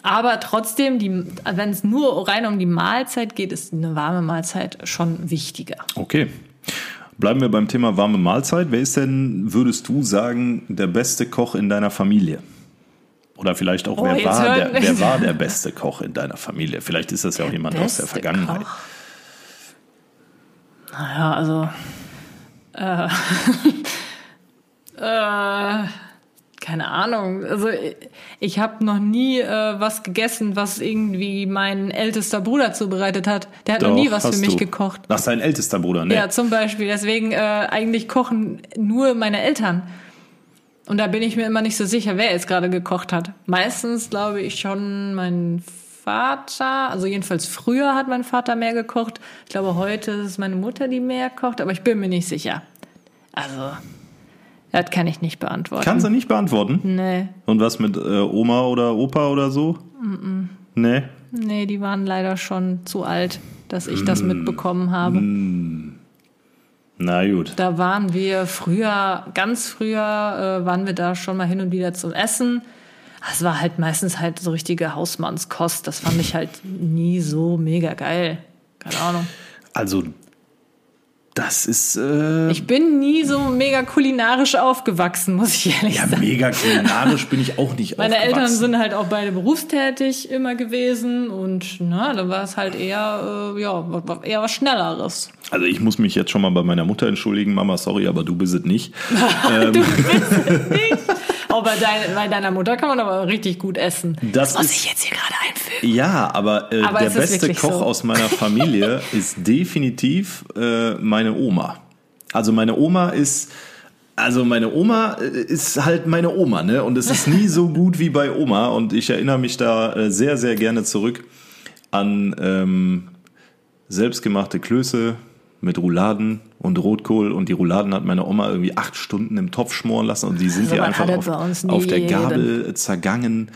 Aber trotzdem, wenn es nur rein um die Mahlzeit geht, ist eine warme Mahlzeit schon wichtiger. Okay. Bleiben wir beim Thema warme Mahlzeit. Wer ist denn, würdest du sagen, der beste Koch in deiner Familie? Oder vielleicht auch, Oh, wer, war der, wer war der beste Koch in deiner Familie? Vielleicht ist das ja auch jemand aus der Vergangenheit. Koch? Naja, also. Äh, äh, keine Ahnung. Also ich habe noch nie äh, was gegessen, was irgendwie mein ältester Bruder zubereitet hat. Der hat noch Doch, nie was für mich du. gekocht. Ach, sein ältester Bruder, ne? Ja, zum Beispiel. Deswegen äh, eigentlich kochen nur meine Eltern. Und da bin ich mir immer nicht so sicher, wer jetzt gerade gekocht hat. Meistens glaube ich schon mein Vater. Also jedenfalls früher hat mein Vater mehr gekocht. Ich glaube, heute ist es meine Mutter, die mehr kocht, aber ich bin mir nicht sicher. Also, das kann ich nicht beantworten. Kannst du nicht beantworten? Nee, Und was mit äh, Oma oder Opa oder so? Nee. nee, die waren leider schon zu alt, dass ich Mm. das mitbekommen habe. Na gut. Da waren wir früher, ganz früher, äh, waren wir da schon mal hin und wieder zum Essen. Es war halt meistens halt so richtige Hausmannskost. Das fand ich halt nie so mega geil. Keine Ahnung. Also, Das ist. Äh, Ich bin nie so mega kulinarisch aufgewachsen, muss ich ehrlich ja, sagen. mega kulinarisch bin ich auch nicht Meine Eltern aufgewachsen. sind halt auch beide berufstätig immer gewesen und na, da war es halt eher, äh, ja, eher was Schnelleres. Also ich muss mich jetzt schon mal bei meiner Mutter entschuldigen, Mama, sorry, aber du bist es nicht. Du bist nicht. Auch bei, dein, bei deiner Mutter kann man aber richtig gut essen. Das muss ist- ich jetzt hier gerade einfügen. Ja, aber, äh, Aber der beste Koch so. aus meiner Familie ist definitiv äh, meine Oma. Also meine Oma ist, also meine Oma äh, ist halt meine Oma, ne? Und es ist nie so gut wie bei Oma. Und ich erinnere mich da äh, sehr, sehr gerne zurück an ähm, selbstgemachte Klöße mit Rouladen und Rotkohl. Und die Rouladen hat meine Oma irgendwie acht Stunden im Topf schmoren lassen und die sind So ihr was einfach auf, auf der Gabel zergangen.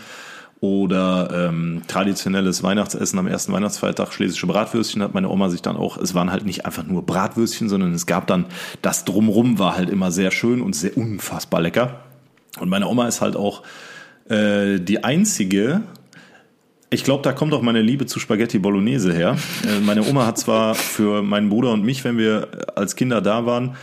Oder ähm, traditionelles Weihnachtsessen am ersten Weihnachtsfeiertag, schlesische Bratwürstchen, hat meine Oma sich dann auch, es waren halt nicht einfach nur Bratwürstchen, sondern es gab dann, das Drumrum war halt immer sehr schön und sehr unfassbar lecker. Und meine Oma ist halt auch äh, die einzige, ich glaube, da kommt auch meine Liebe zu Spaghetti Bolognese her. Äh, meine Oma hat zwar für meinen Bruder und mich, wenn wir als Kinder da waren,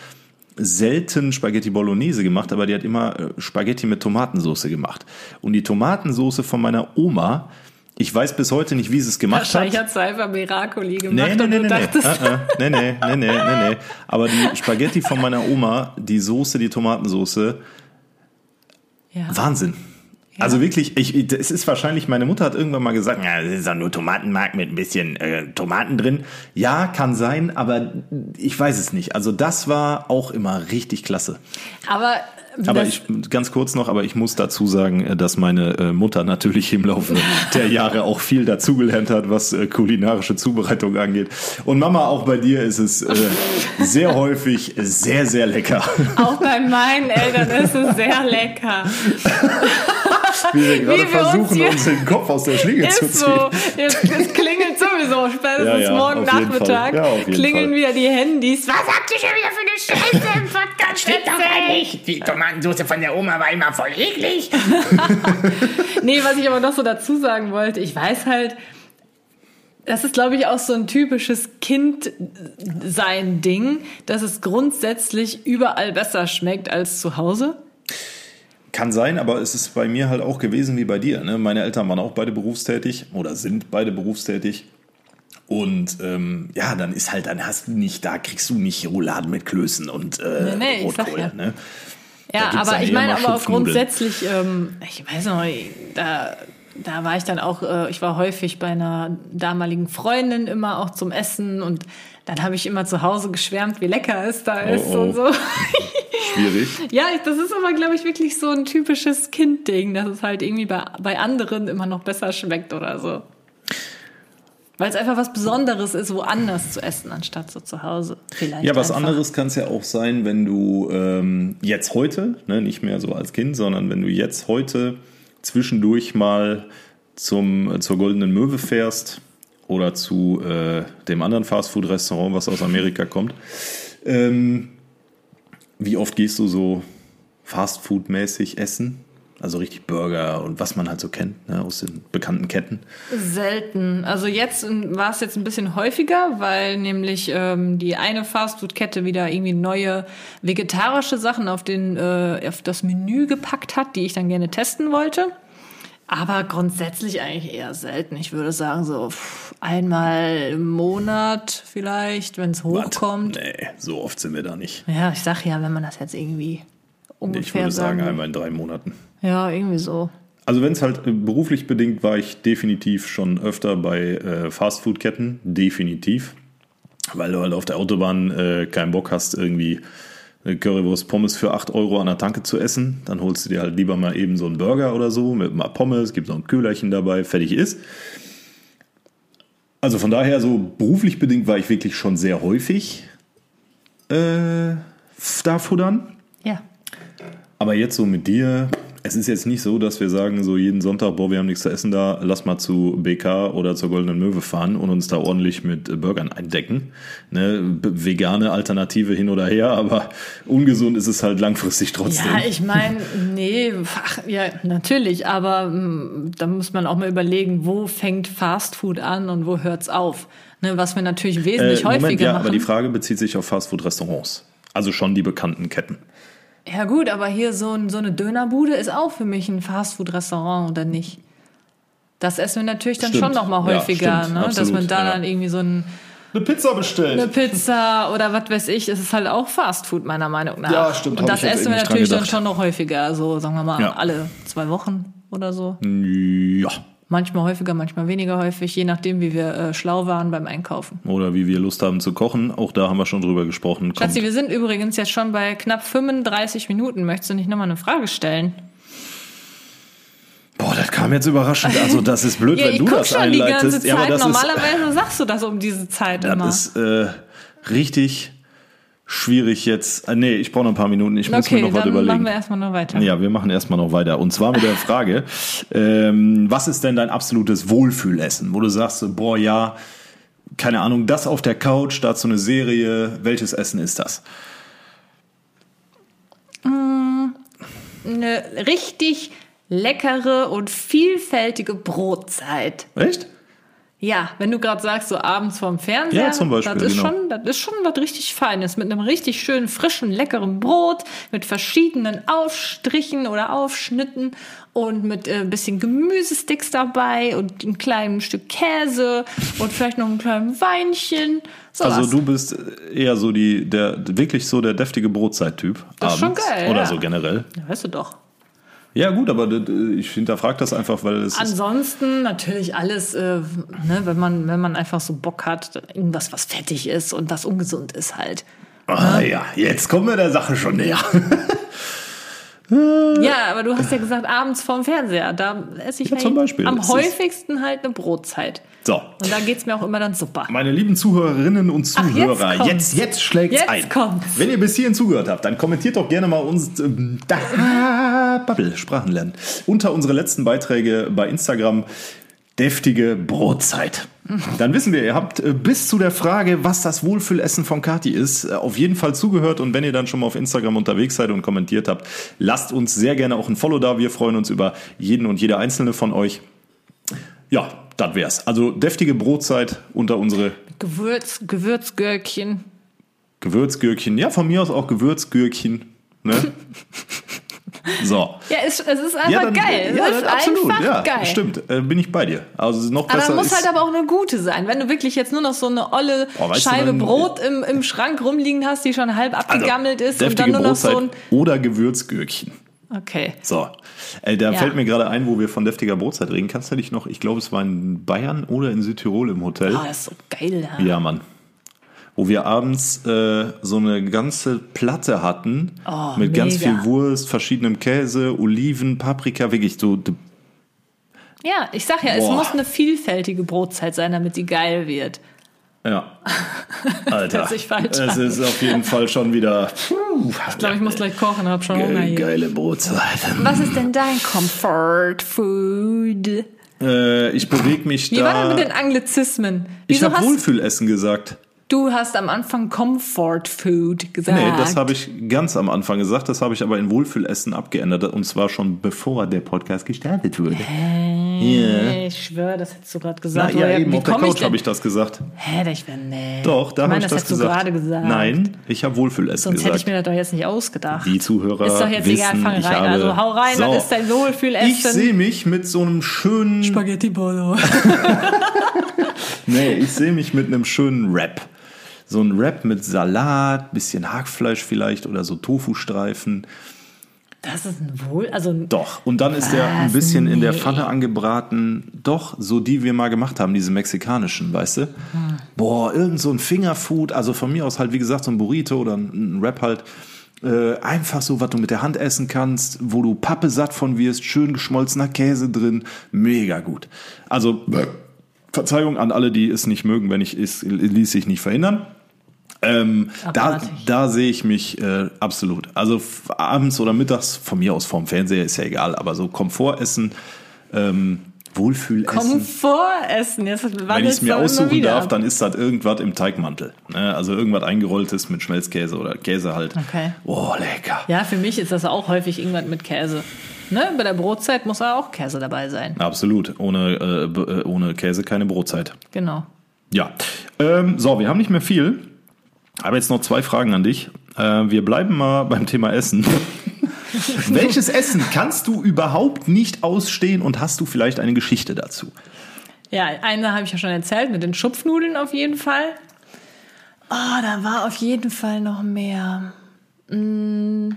selten Spaghetti Bolognese gemacht, aber die hat immer äh, Spaghetti mit Tomatensauce gemacht. Und die Tomatensauce von meiner Oma, ich weiß bis heute nicht, wie sie es gemacht Wahrscheinlich hat. hat Cypher Miracoli gemacht Nee, nee, und nee, du nee, nee. dachtest, Äh, äh. nee, nee, nee, nee, nee, nee. Aber die Spaghetti von meiner Oma, die Soße, die Tomatensauce, ja. Wahnsinn. Also wirklich, ich, es ist wahrscheinlich, meine Mutter hat irgendwann mal gesagt, ja, das ist doch nur Tomatenmark mit ein bisschen äh, Tomaten drin. Ja, kann sein, aber ich weiß es nicht. Also das war auch immer richtig klasse. aber, Aber ich, ganz kurz noch, aber ich muss dazu sagen, äh, dass meine äh, Mutter natürlich im Laufe der Jahre auch viel dazugelernt hat, was äh, kulinarische Zubereitung angeht. Und Mama, auch bei dir ist es äh, sehr häufig sehr, sehr lecker. auch bei meinen Eltern ist es sehr lecker. Wie wir gerade wir uns versuchen, hier- uns den Kopf aus der Schlinge zu Ist ziehen. so. Jetzt, es klingelt sowieso spätestens Ja, ja, morgen Nachmittag. Ja, klingeln Fall. wieder die Handys. Was habt ihr schon wieder für eine Scheiße im Podcast? Stimmt doch gar nicht. Die Tomatensauce von der Oma war immer voll eklig. Nee, was ich aber noch so dazu sagen wollte, ich weiß halt, das ist, glaube ich, auch so ein typisches Kind-Sein-Ding, dass es grundsätzlich überall besser schmeckt als zu Hause. Kann sein, aber es ist bei mir halt auch gewesen wie bei dir. Ne? Meine Eltern waren auch beide berufstätig oder sind beide berufstätig. Und ähm, ja, dann ist halt, dann hast du nicht, da kriegst du nicht Rouladen mit Klößen und äh, Nee, nee, ich sag Rotkohl. ja. Ne? Ja, aber ich meine aber auch grundsätzlich, ähm, ich weiß noch, da, da war ich dann auch, äh, ich war häufig bei einer damaligen Freundin immer auch zum Essen und dann habe ich immer zu Hause geschwärmt, wie lecker es da ist oh. und so. Schwierig. Ja, das ist aber, glaube ich, wirklich so ein typisches Kindding, dass es halt irgendwie bei, bei anderen immer noch besser schmeckt oder so. Weil es einfach was Besonderes ist, woanders zu essen, anstatt so zu Hause. Vielleicht Ja, was einfach. anderes kann es ja auch sein, wenn du ähm, jetzt heute, ne, nicht mehr so als Kind, sondern wenn du jetzt heute zwischendurch mal zum, zur Goldenen Möwe fährst oder zu äh, dem anderen Fastfood-Restaurant, was aus Amerika kommt. Ähm, wie oft gehst du so Fastfood-mäßig essen? Also richtig Burger und was man halt so kennt ne, aus den bekannten Ketten. Selten. Also jetzt war es jetzt ein bisschen häufiger, weil nämlich ähm, die eine Fastfood-Kette wieder irgendwie neue vegetarische Sachen auf, den, äh, auf das Menü gepackt hat, die ich dann gerne testen wollte. Aber grundsätzlich eigentlich eher selten. Ich würde sagen, so einmal im Monat vielleicht, wenn es hochkommt. Nee, so oft sind wir da nicht. Ja, ich sag ja, wenn man das jetzt irgendwie ungefähr Ich würde sagen, sagen einmal in drei Monaten. Ja, irgendwie so. Also wenn es halt äh, beruflich bedingt, war ich definitiv schon öfter bei äh, Fastfood-Ketten, definitiv. Weil du halt auf der Autobahn äh, keinen Bock hast, irgendwie eine Currywurst Pommes für 8 Euro an der Tanke zu essen. Dann holst du dir halt lieber mal eben so einen Burger oder so mit mal Pommes, gibt noch ein Kühlerchen dabei, fertig ist. Also von daher, so beruflich bedingt war ich wirklich schon sehr häufig äh, da futtern. Ja. Aber jetzt so mit dir, es ist jetzt nicht so, dass wir sagen, so jeden Sonntag, boah, wir haben nichts zu essen da, lass mal zu BK oder zur Goldenen Möwe fahren und uns da ordentlich mit Burgern eindecken. Ne, vegane Alternative hin oder her, aber ungesund ist es halt langfristig trotzdem. Ja, ich meine, nee, ach, ja, natürlich, aber mm, da muss man auch mal überlegen, wo fängt Fast Food an und wo hört's auf. Ne, was wir natürlich wesentlich Äh, Moment, häufiger ja, machen. aber die Frage bezieht sich auf Fastfood-Restaurants. Also schon die bekannten Ketten. Ja gut, aber hier so, ein, so eine Dönerbude ist auch für mich ein Fastfood-Restaurant oder nicht? Das essen wir natürlich dann Stimmt. schon noch mal Ja, häufiger, stimmt. ne? dass Absolut, man da ja. dann irgendwie so ein, Eine Pizza bestellt. eine Pizza oder was weiß ich, es ist halt auch Fastfood meiner Meinung nach. Ja, stimmt, Und das essen wir natürlich dann schon noch häufiger, so sagen wir mal Ja. alle zwei Wochen oder so. ja. Manchmal häufiger, manchmal weniger häufig, je nachdem, wie wir äh, schlau waren beim Einkaufen. Oder wie wir Lust haben zu kochen. Auch da haben wir schon drüber gesprochen. Kommt. Schatzi, wir sind übrigens jetzt schon bei knapp 35 Minuten. Möchtest du nicht nochmal eine Frage stellen? Boah, das kam jetzt überraschend. Also das ist blöd, Ja, wenn du das schon die ganze einleitest. Zeit. Ja, aber das ist, Normalerweise sagst du das um diese Zeit immer. das ist äh, richtig schwierig jetzt. Äh, nee, ich brauche noch ein paar Minuten. Ich muss okay, mir noch was dann machen überlegen. wir erstmal noch weiter. Ja, wir machen erstmal noch weiter. Und zwar mit der Frage, ähm, was ist denn dein absolutes Wohlfühlessen? Wo du sagst, boah, ja, keine Ahnung, das auf der Couch, dazu eine Serie, welches Essen ist das? Eine richtig leckere und vielfältige Brotzeit. Echt? Ja, wenn du gerade sagst, so abends vorm Fernseher, Ja, zum Beispiel, das ist genau. schon, das ist schon was richtig Feines mit einem richtig schönen, frischen, leckeren Brot, mit verschiedenen Aufstrichen oder Aufschnitten und mit äh, ein bisschen Gemüsesticks dabei und ein kleines Stück Käse und vielleicht noch ein kleines Weinchen. Sowas. Also du bist eher so die, der, wirklich so der deftige Brotzeit-Typ. Das ist schon abends. geil, Oder ja. so generell. ja, weißt du doch. Ja, gut, aber ich hinterfrage das einfach, weil es Ansonsten natürlich alles, äh, ne, wenn man wenn man einfach so Bock hat, irgendwas was fettig ist und was ungesund ist halt. Ah ja, jetzt kommen wir der Sache schon näher. Ja, aber du hast ja gesagt, abends vorm Fernseher, da esse ich Ja, zum Beispiel. am Es häufigsten halt eine Brotzeit. So, Und da geht's mir auch immer dann super. meine lieben Zuhörerinnen und Ach, jetzt Zuhörer, jetzt, jetzt, schlägt's Jetzt ein. kommt's. Wenn ihr bis hierhin zugehört habt, dann kommentiert doch gerne mal uns ähm, da, Bubble, Sprachen lernen. Unter unsere letzten Beiträge bei Instagram deftige Brotzeit. Dann wissen wir, ihr habt äh, bis zu der Frage, was das Wohlfühlessen von Kati ist, äh, auf jeden Fall zugehört. Und wenn ihr dann schon mal auf Instagram unterwegs seid und kommentiert habt, lasst uns sehr gerne auch ein Follow da. Wir freuen uns über jeden und jede einzelne von euch. Ja, das wär's. Also deftige Brotzeit unter unsere Gewürz, Gewürzgürkchen. Gewürzgürkchen. Ja, von mir aus auch Gewürzgürkchen. Ne? So. Ja, es, es ist einfach dann- geil. Es ja, ist dann absolut. einfach Ja, geil. stimmt. Äh, bin ich bei dir. Also noch Aber besser dann muss ist, halt aber auch eine gute sein. Wenn du wirklich jetzt nur noch so eine olle Oh, Scheibe dann- Brot im, im Schrank rumliegen hast, die schon halb also, abgegammelt ist und dann nur noch so ein. Brotzeit oder Gewürzgürkchen. Okay. So. Äh, da Ja. fällt mir gerade ein, wo wir von deftiger Brotzeit reden. Kannst du dich noch, ich glaube, es war in Bayern oder in Südtirol im Hotel. Oh, das ist so geil da. Ja, Mann. Wo wir abends äh, so eine ganze Platte hatten Oh, mit ganz mega. viel Wurst, verschiedenem Käse, Oliven, Paprika, wirklich so. Ja, ich sag ja, es Boah. muss eine vielfältige Brotzeit sein, damit die geil wird. Ja. Alter. Falsch es ist auf jeden Fall schon wieder. Ich glaube, ich muss gleich kochen, hab schon Hunger Ge hier. geile Brotzeit. Was ist denn dein Comfort Food? Äh, ich bewege mich Wie da. war das mit den Anglizismen? ich Wieso habe hast Wohlfühlessen gesagt. Du hast am Anfang Comfort Food gesagt? Nee, das habe ich ganz am Anfang gesagt. Das habe ich aber in Wohlfühlessen abgeändert. Und zwar schon bevor der Podcast gestartet wurde. Nee, ich schwöre, das hättest du gerade Na, gesagt. ja, Woher- eben auf der ich Couch habe ich das gesagt. Hä, ich wäre nee. Doch, da ich habe ich das das hättest du gesagt. gerade gesagt. Nein, ich habe Wohlfühlessen Sonst hätte gesagt. ich mir das doch jetzt nicht ausgedacht. Die Zuhörer Ist doch jetzt wissen, egal, fang ich rein. habe, Also hau rein, so, was ist dein Wohlfühlessen? Ich sehe mich mit so einem schönen, Spaghetti Bolo. nee, ich sehe mich mit einem schönen Wrap. So ein Wrap mit Salat, bisschen Hackfleisch vielleicht oder so Tofu-Streifen. Das ist ein Wohl, also Doch. Und dann ist der ein bisschen in der Nee. Pfanne angebraten. Doch, so die wir mal gemacht haben, diese mexikanischen, weißt du? Boah, irgend so ein Fingerfood, also von mir aus halt, wie gesagt, so ein Burrito oder ein, ein Wrap halt. Äh, einfach so, was du mit der Hand essen kannst, wo du Pappe satt von wirst, schön geschmolzener Käse drin. Mega gut. Also, Verzeihung an alle, die es nicht mögen, wenn ich es ließ sich nicht verhindern. Ähm, da, da sehe ich mich äh, absolut. Also abends oder mittags, von mir aus vorm Fernseher, ist ja egal, aber so Komfortessen, ähm, Wohlfühlessen. Komfortessen. Jetzt Wenn ich es mir aussuchen darf, dann ist das irgendwas im Teigmantel. Ne? Also irgendwas eingerolltes mit Schmelzkäse oder Käse halt. Okay. Oh, lecker. Ja, für mich ist das auch häufig irgendwas mit Käse. Ne? Bei der Brotzeit muss auch Käse dabei sein. Absolut. Ohne, äh, äh, ohne Käse keine Brotzeit. Genau. Ja, Ähm, so, wir haben nicht mehr viel. Aber jetzt noch zwei Fragen an dich. Äh, wir bleiben mal beim Thema Essen. Welches Essen kannst du überhaupt nicht ausstehen und hast du vielleicht eine Geschichte dazu? Ja, eine habe ich ja schon erzählt, mit den Schupfnudeln auf jeden Fall. Oh, da war auf jeden Fall noch mehr. Mm.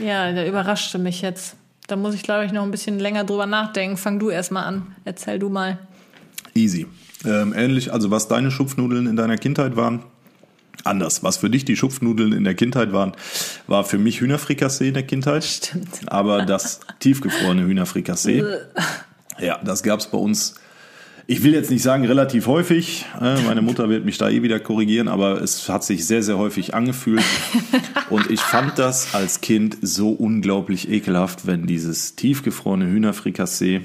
Ja, der überraschte mich jetzt. Da muss ich, glaube ich, noch ein bisschen länger drüber nachdenken. Fang du erst mal an. Erzähl du mal. Easy. Ähm, ähnlich, also was deine Schupfnudeln in deiner Kindheit waren, anders. Was für dich die Schupfnudeln in der Kindheit waren, war für mich Hühnerfrikassee in der Kindheit. Stimmt. Aber das tiefgefrorene Hühnerfrikassee, ja, das gab's bei uns. Ich will jetzt nicht sagen relativ häufig, äh, meine Mutter wird mich da eh wieder korrigieren, aber es hat sich sehr, sehr häufig angefühlt. Und ich fand das als Kind so unglaublich ekelhaft, wenn dieses tiefgefrorene Hühnerfrikassee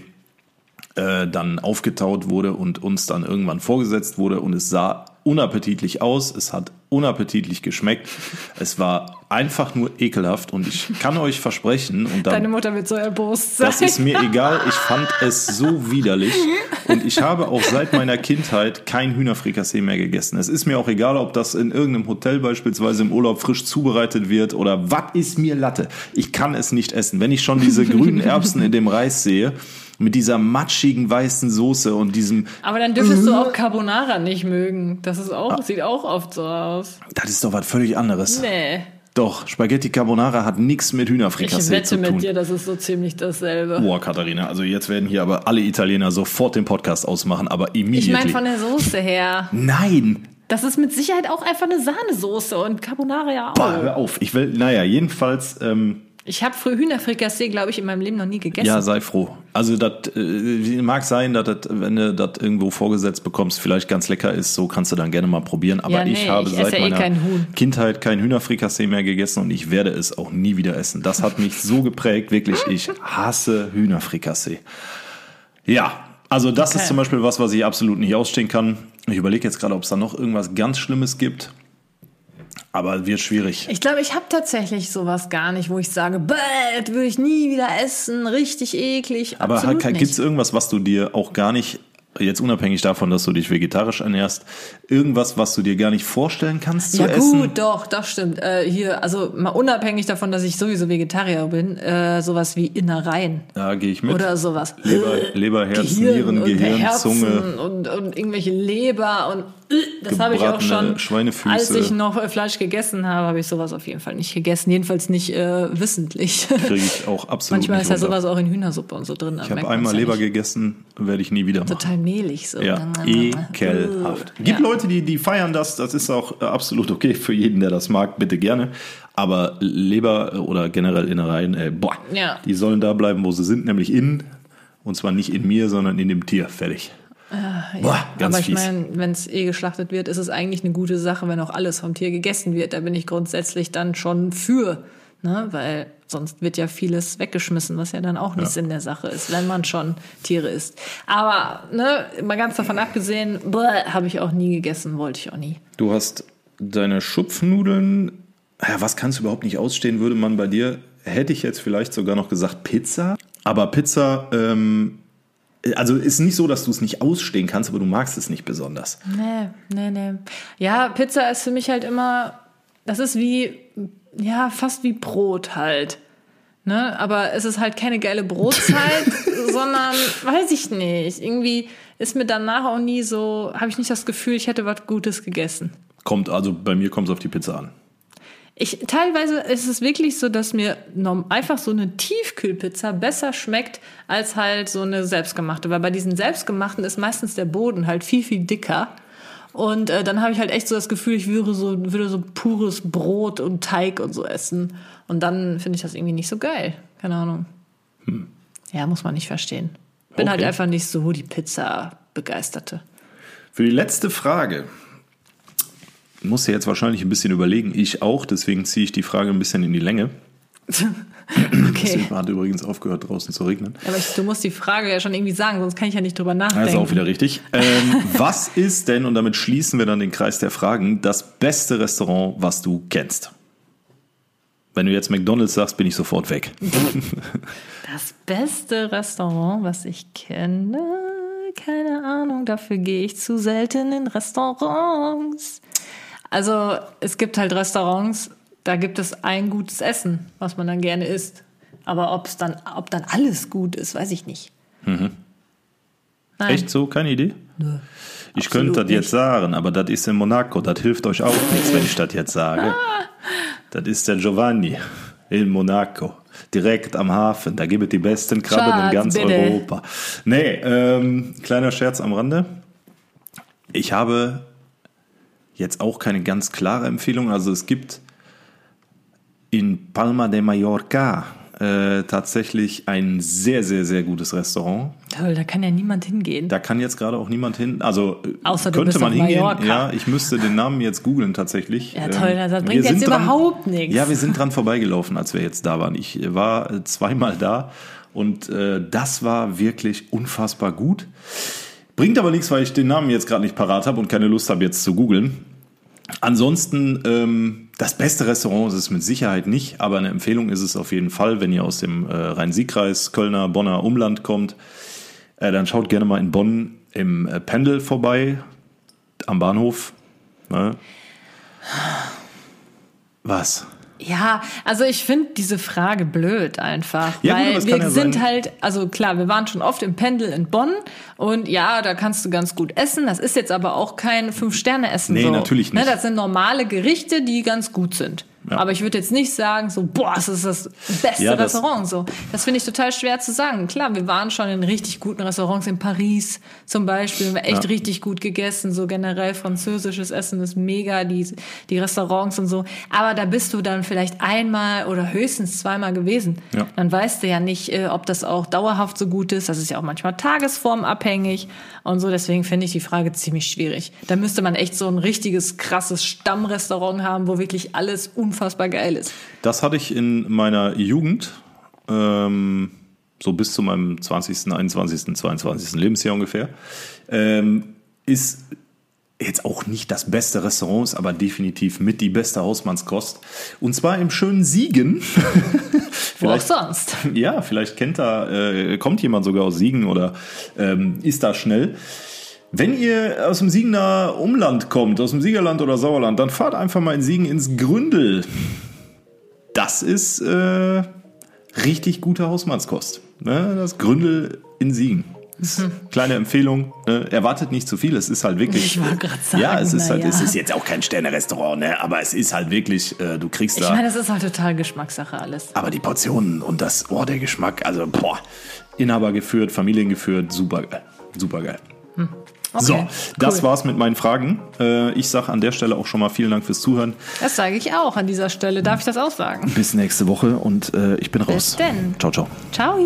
äh, dann aufgetaut wurde und uns dann irgendwann vorgesetzt wurde und es sah unappetitlich aus, es hat unappetitlich geschmeckt, es war einfach nur ekelhaft und ich kann euch versprechen und dann Deine Mutter wird so erbost sein. das ist mir egal. Ich fand es so widerlich. Und ich habe auch seit meiner Kindheit kein Hühnerfrikassee mehr gegessen. Es ist mir auch egal, ob das in irgendeinem Hotel beispielsweise im Urlaub frisch zubereitet wird oder was ist mir Latte. Ich kann es nicht essen. Wenn ich schon diese grünen Erbsen in dem Reis sehe, mit dieser matschigen weißen Soße und diesem, Aber dann dürftest du auch Carbonara nicht mögen. Das ist auch, sieht auch oft so aus. das ist doch was völlig anderes. Nee. Doch, Spaghetti Carbonara hat nichts mit Ich Hühnerfrikassee wette zu tun. mit dir, das ist so ziemlich dasselbe. Boah, Katharina, also jetzt werden hier aber alle Italiener sofort den Podcast ausmachen, aber Ich immediately. meine von der Soße her. Nein, Das ist mit Sicherheit auch einfach eine Sahnesoße und Carbonara ja auch. Boah, hör auf. Ich will, naja, jedenfalls, ähm, Ich habe früher Hühnerfrikassee, glaube ich, in meinem Leben noch nie gegessen. ja, sei froh. Also, das äh, mag sein, dass das, wenn du das irgendwo vorgesetzt bekommst, vielleicht ganz lecker ist. So kannst du dann gerne mal probieren. Aber Ja, nee, ich habe ich seit ja eh meiner kein Huhn. Kindheit kein Hühnerfrikassee mehr gegessen und ich werde es auch nie wieder essen. Das hat mich so geprägt, wirklich. Ich hasse Hühnerfrikassee. Ja, also das Okay. ist zum Beispiel was, was ich absolut nicht ausstehen kann. Ich überlege jetzt gerade, ob es da noch irgendwas ganz Schlimmes gibt. Aber wird schwierig. Ich glaube, ich habe tatsächlich sowas gar nicht, wo ich sage, bäh, das würde ich nie wieder essen, richtig eklig. Aber gibt es irgendwas, was du dir auch gar nicht, jetzt unabhängig davon, dass du dich vegetarisch ernährst, irgendwas, was du dir gar nicht vorstellen kannst zu Ja essen? gut, doch, das stimmt. Äh, hier, also mal unabhängig davon, dass ich sowieso Vegetarier bin, äh, sowas wie Innereien Da gehe ich mit. oder sowas. Leber, Leber Herz, Gehirn Nieren, und Gehirn, Herzen Zunge. und, und irgendwelche Leber und das habe ich auch schon. Schweinefüße. Als ich noch äh, Fleisch gegessen habe, habe ich sowas auf jeden Fall nicht gegessen. Jedenfalls nicht äh, wissentlich. Kriege ich auch absolut Manchmal nicht ist ja sowas auch in Hühnersuppe und so drin. Ich habe einmal Leber gegessen, werde ich nie wieder machen. Total mehlig so. Ja, ekelhaft. Gibt Ja. Leute, die, die feiern das, das ist auch äh, absolut okay für jeden, der das mag, bitte gerne. Aber Leber äh, oder generell Innereien, äh, boah, Ja. die sollen da bleiben, wo sie sind, nämlich in, und zwar nicht in mir, sondern in dem Tier. Fertig. Boah, ganz Aber ich meine, wenn es eh geschlachtet wird, ist es eigentlich eine gute Sache, wenn auch alles vom Tier gegessen wird. Da bin ich grundsätzlich dann schon für. Ne? Weil sonst wird ja vieles weggeschmissen, was ja dann auch nicht Sinn der Sache ist, wenn man schon Tiere isst. Aber ne, mal ganz davon abgesehen, habe ich auch nie gegessen, wollte ich auch nie. Du hast deine Schupfnudeln. Ja, was kannst du überhaupt nicht ausstehen, würde man bei dir, hätte ich jetzt vielleicht sogar noch gesagt Pizza. Aber Pizza, ähm, also ist nicht so, dass du es nicht ausstehen kannst, aber du magst es nicht besonders. Nee, nee, nee. Ja, Pizza ist für mich halt immer, das ist wie, ja, fast wie Brot halt. Ne? Aber es ist halt keine geile Brotzeit, sondern, weiß ich nicht, irgendwie ist mir danach auch nie so, habe ich nicht das Gefühl, ich hätte was Gutes gegessen. Kommt, also bei mir kommt es auf die Pizza an. Ich, teilweise ist es wirklich so, dass mir einfach so eine Tiefkühlpizza besser schmeckt als halt so eine selbstgemachte. Weil bei diesen selbstgemachten ist meistens der Boden halt viel, viel dicker. Und äh, dann habe ich halt echt so das Gefühl, ich würde so, würde so pures Brot und Teig und so essen. Und dann finde ich das irgendwie nicht so geil. Keine Ahnung. Ja, muss man nicht verstehen. Bin halt Okay. einfach nicht so die Pizza-Begeisterte. Für die letzte Frage muss ja jetzt wahrscheinlich ein bisschen überlegen. Ich auch, deswegen ziehe ich die Frage ein bisschen in die Länge. Okay. Es hat übrigens aufgehört, draußen zu regnen. Aber ich, du musst die Frage ja schon irgendwie sagen, sonst kann ich ja nicht drüber Das nachdenken. ist auch wieder richtig. Ähm, was ist denn, und damit schließen wir dann den Kreis der Fragen, das beste Restaurant, was du kennst? Wenn du jetzt McDonalds sagst, bin ich sofort weg. Das beste Restaurant, was ich kenne, keine Ahnung, dafür gehe ich zu selten in Restaurants. Also es gibt halt Restaurants, da gibt es ein gutes Essen, was man dann gerne isst. Aber ob es dann, ob dann alles gut ist, weiß ich nicht. Nein. Echt so? Keine Idee? Nö. Ich Absolut könnte das jetzt sagen, aber das ist in Monaco. Das hilft euch auch nichts, wenn ich das jetzt sage. Das ist der Giovanni in Monaco. Direkt am Hafen. Da gibt es die besten Krabben in Schatz, ganz bitte. Europa. Nee, ähm, kleiner Scherz am Rande. Ich habe jetzt auch keine ganz klare Empfehlung. Also es gibt in Palma de Mallorca äh, tatsächlich ein sehr, sehr, sehr gutes Restaurant. Toll, da kann ja niemand hingehen. Da kann jetzt gerade auch niemand hin. Also äh, Außer könnte man hingehen. Mallorca. Ja, ich müsste den Namen jetzt googeln tatsächlich. Ja, toll, das wir bringt jetzt dran- überhaupt nichts. Ja, wir sind dran vorbeigelaufen, als wir jetzt da waren. Ich war äh, zweimal da und äh, das war wirklich unfassbar gut. Bringt aber nichts, weil ich den Namen jetzt gerade nicht parat habe und keine Lust habe jetzt zu googeln. Ansonsten, ähm, das beste Restaurant ist es mit Sicherheit nicht, aber eine Empfehlung ist es auf jeden Fall, wenn ihr aus dem äh, Rhein-Sieg-Kreis, Kölner, Bonner Umland kommt, äh, dann schaut gerne mal in Bonn im äh, Pendel vorbei, am Bahnhof. Ne? Was? Ja, also ich finde diese Frage blöd einfach. Ja, gut, weil kann wir ja sind sein- halt, also klar, wir waren schon oft im Pendel in Bonn und ja, da kannst du ganz gut essen. Das ist jetzt aber auch kein Fünf-Sterne-Essen. Nee, so. natürlich nicht. Ne, das sind normale Gerichte, die ganz gut sind. Ja. Aber ich würde jetzt nicht sagen, so, boah, das ist das beste Ja, das- Restaurant. So, das finde ich total schwer zu sagen. Klar, wir waren schon in richtig guten Restaurants in Paris zum Beispiel, haben wir echt Ja. richtig gut gegessen. So generell französisches Essen ist mega, die, die Restaurants und so. Aber da bist du dann vielleicht einmal oder höchstens zweimal gewesen. Dann weißt du ja nicht, äh, ob das auch dauerhaft so gut ist. Das ist ja auch manchmal tagesformabhängig und so. Deswegen finde ich die Frage ziemlich schwierig. Da müsste man echt so ein richtiges, krasses Stammrestaurant haben, wo wirklich alles unfassbar geil ist. Das hatte ich in meiner Jugend, ähm, so bis zu meinem 20., 21., 22. Lebensjahr ungefähr. Ähm, ist jetzt auch nicht das beste Restaurant, ist aber definitiv mit die beste Hausmannskost. Und zwar im schönen Siegen. Wo auch Vielleicht- sonst. Ja, vielleicht kennt da, äh, kommt jemand sogar aus Siegen oder ähm, ist da schnell. Wenn ihr aus dem Siegener Umland kommt, aus dem Siegerland oder Sauerland, dann fahrt einfach mal in Siegen ins Gründel. Das ist äh, richtig gute Hausmannskost. Ne? Das Gründel in Siegen. Ist Kleine Empfehlung, ne? erwartet nicht zu viel. Es ist halt wirklich. Ich wollte gerade sagen, ja, es ist halt, ja. es ist jetzt auch kein Sterne-Restaurant, ne? aber es ist halt wirklich, äh, du kriegst Ich da. meine, das ist halt total Geschmackssache alles. Aber die Portionen und das, oh, der Geschmack, also, boah, Inhaber geführt, Familien geführt, super geil. Super geil. So, Okay, das cool. war's mit meinen Fragen. Äh, ich sage an der Stelle auch schon mal vielen Dank fürs Zuhören. Das sage ich auch an dieser Stelle. Darf ich das auch sagen? Bis nächste Woche und äh, ich bin raus. denn. Ciao, ciao. Ciao.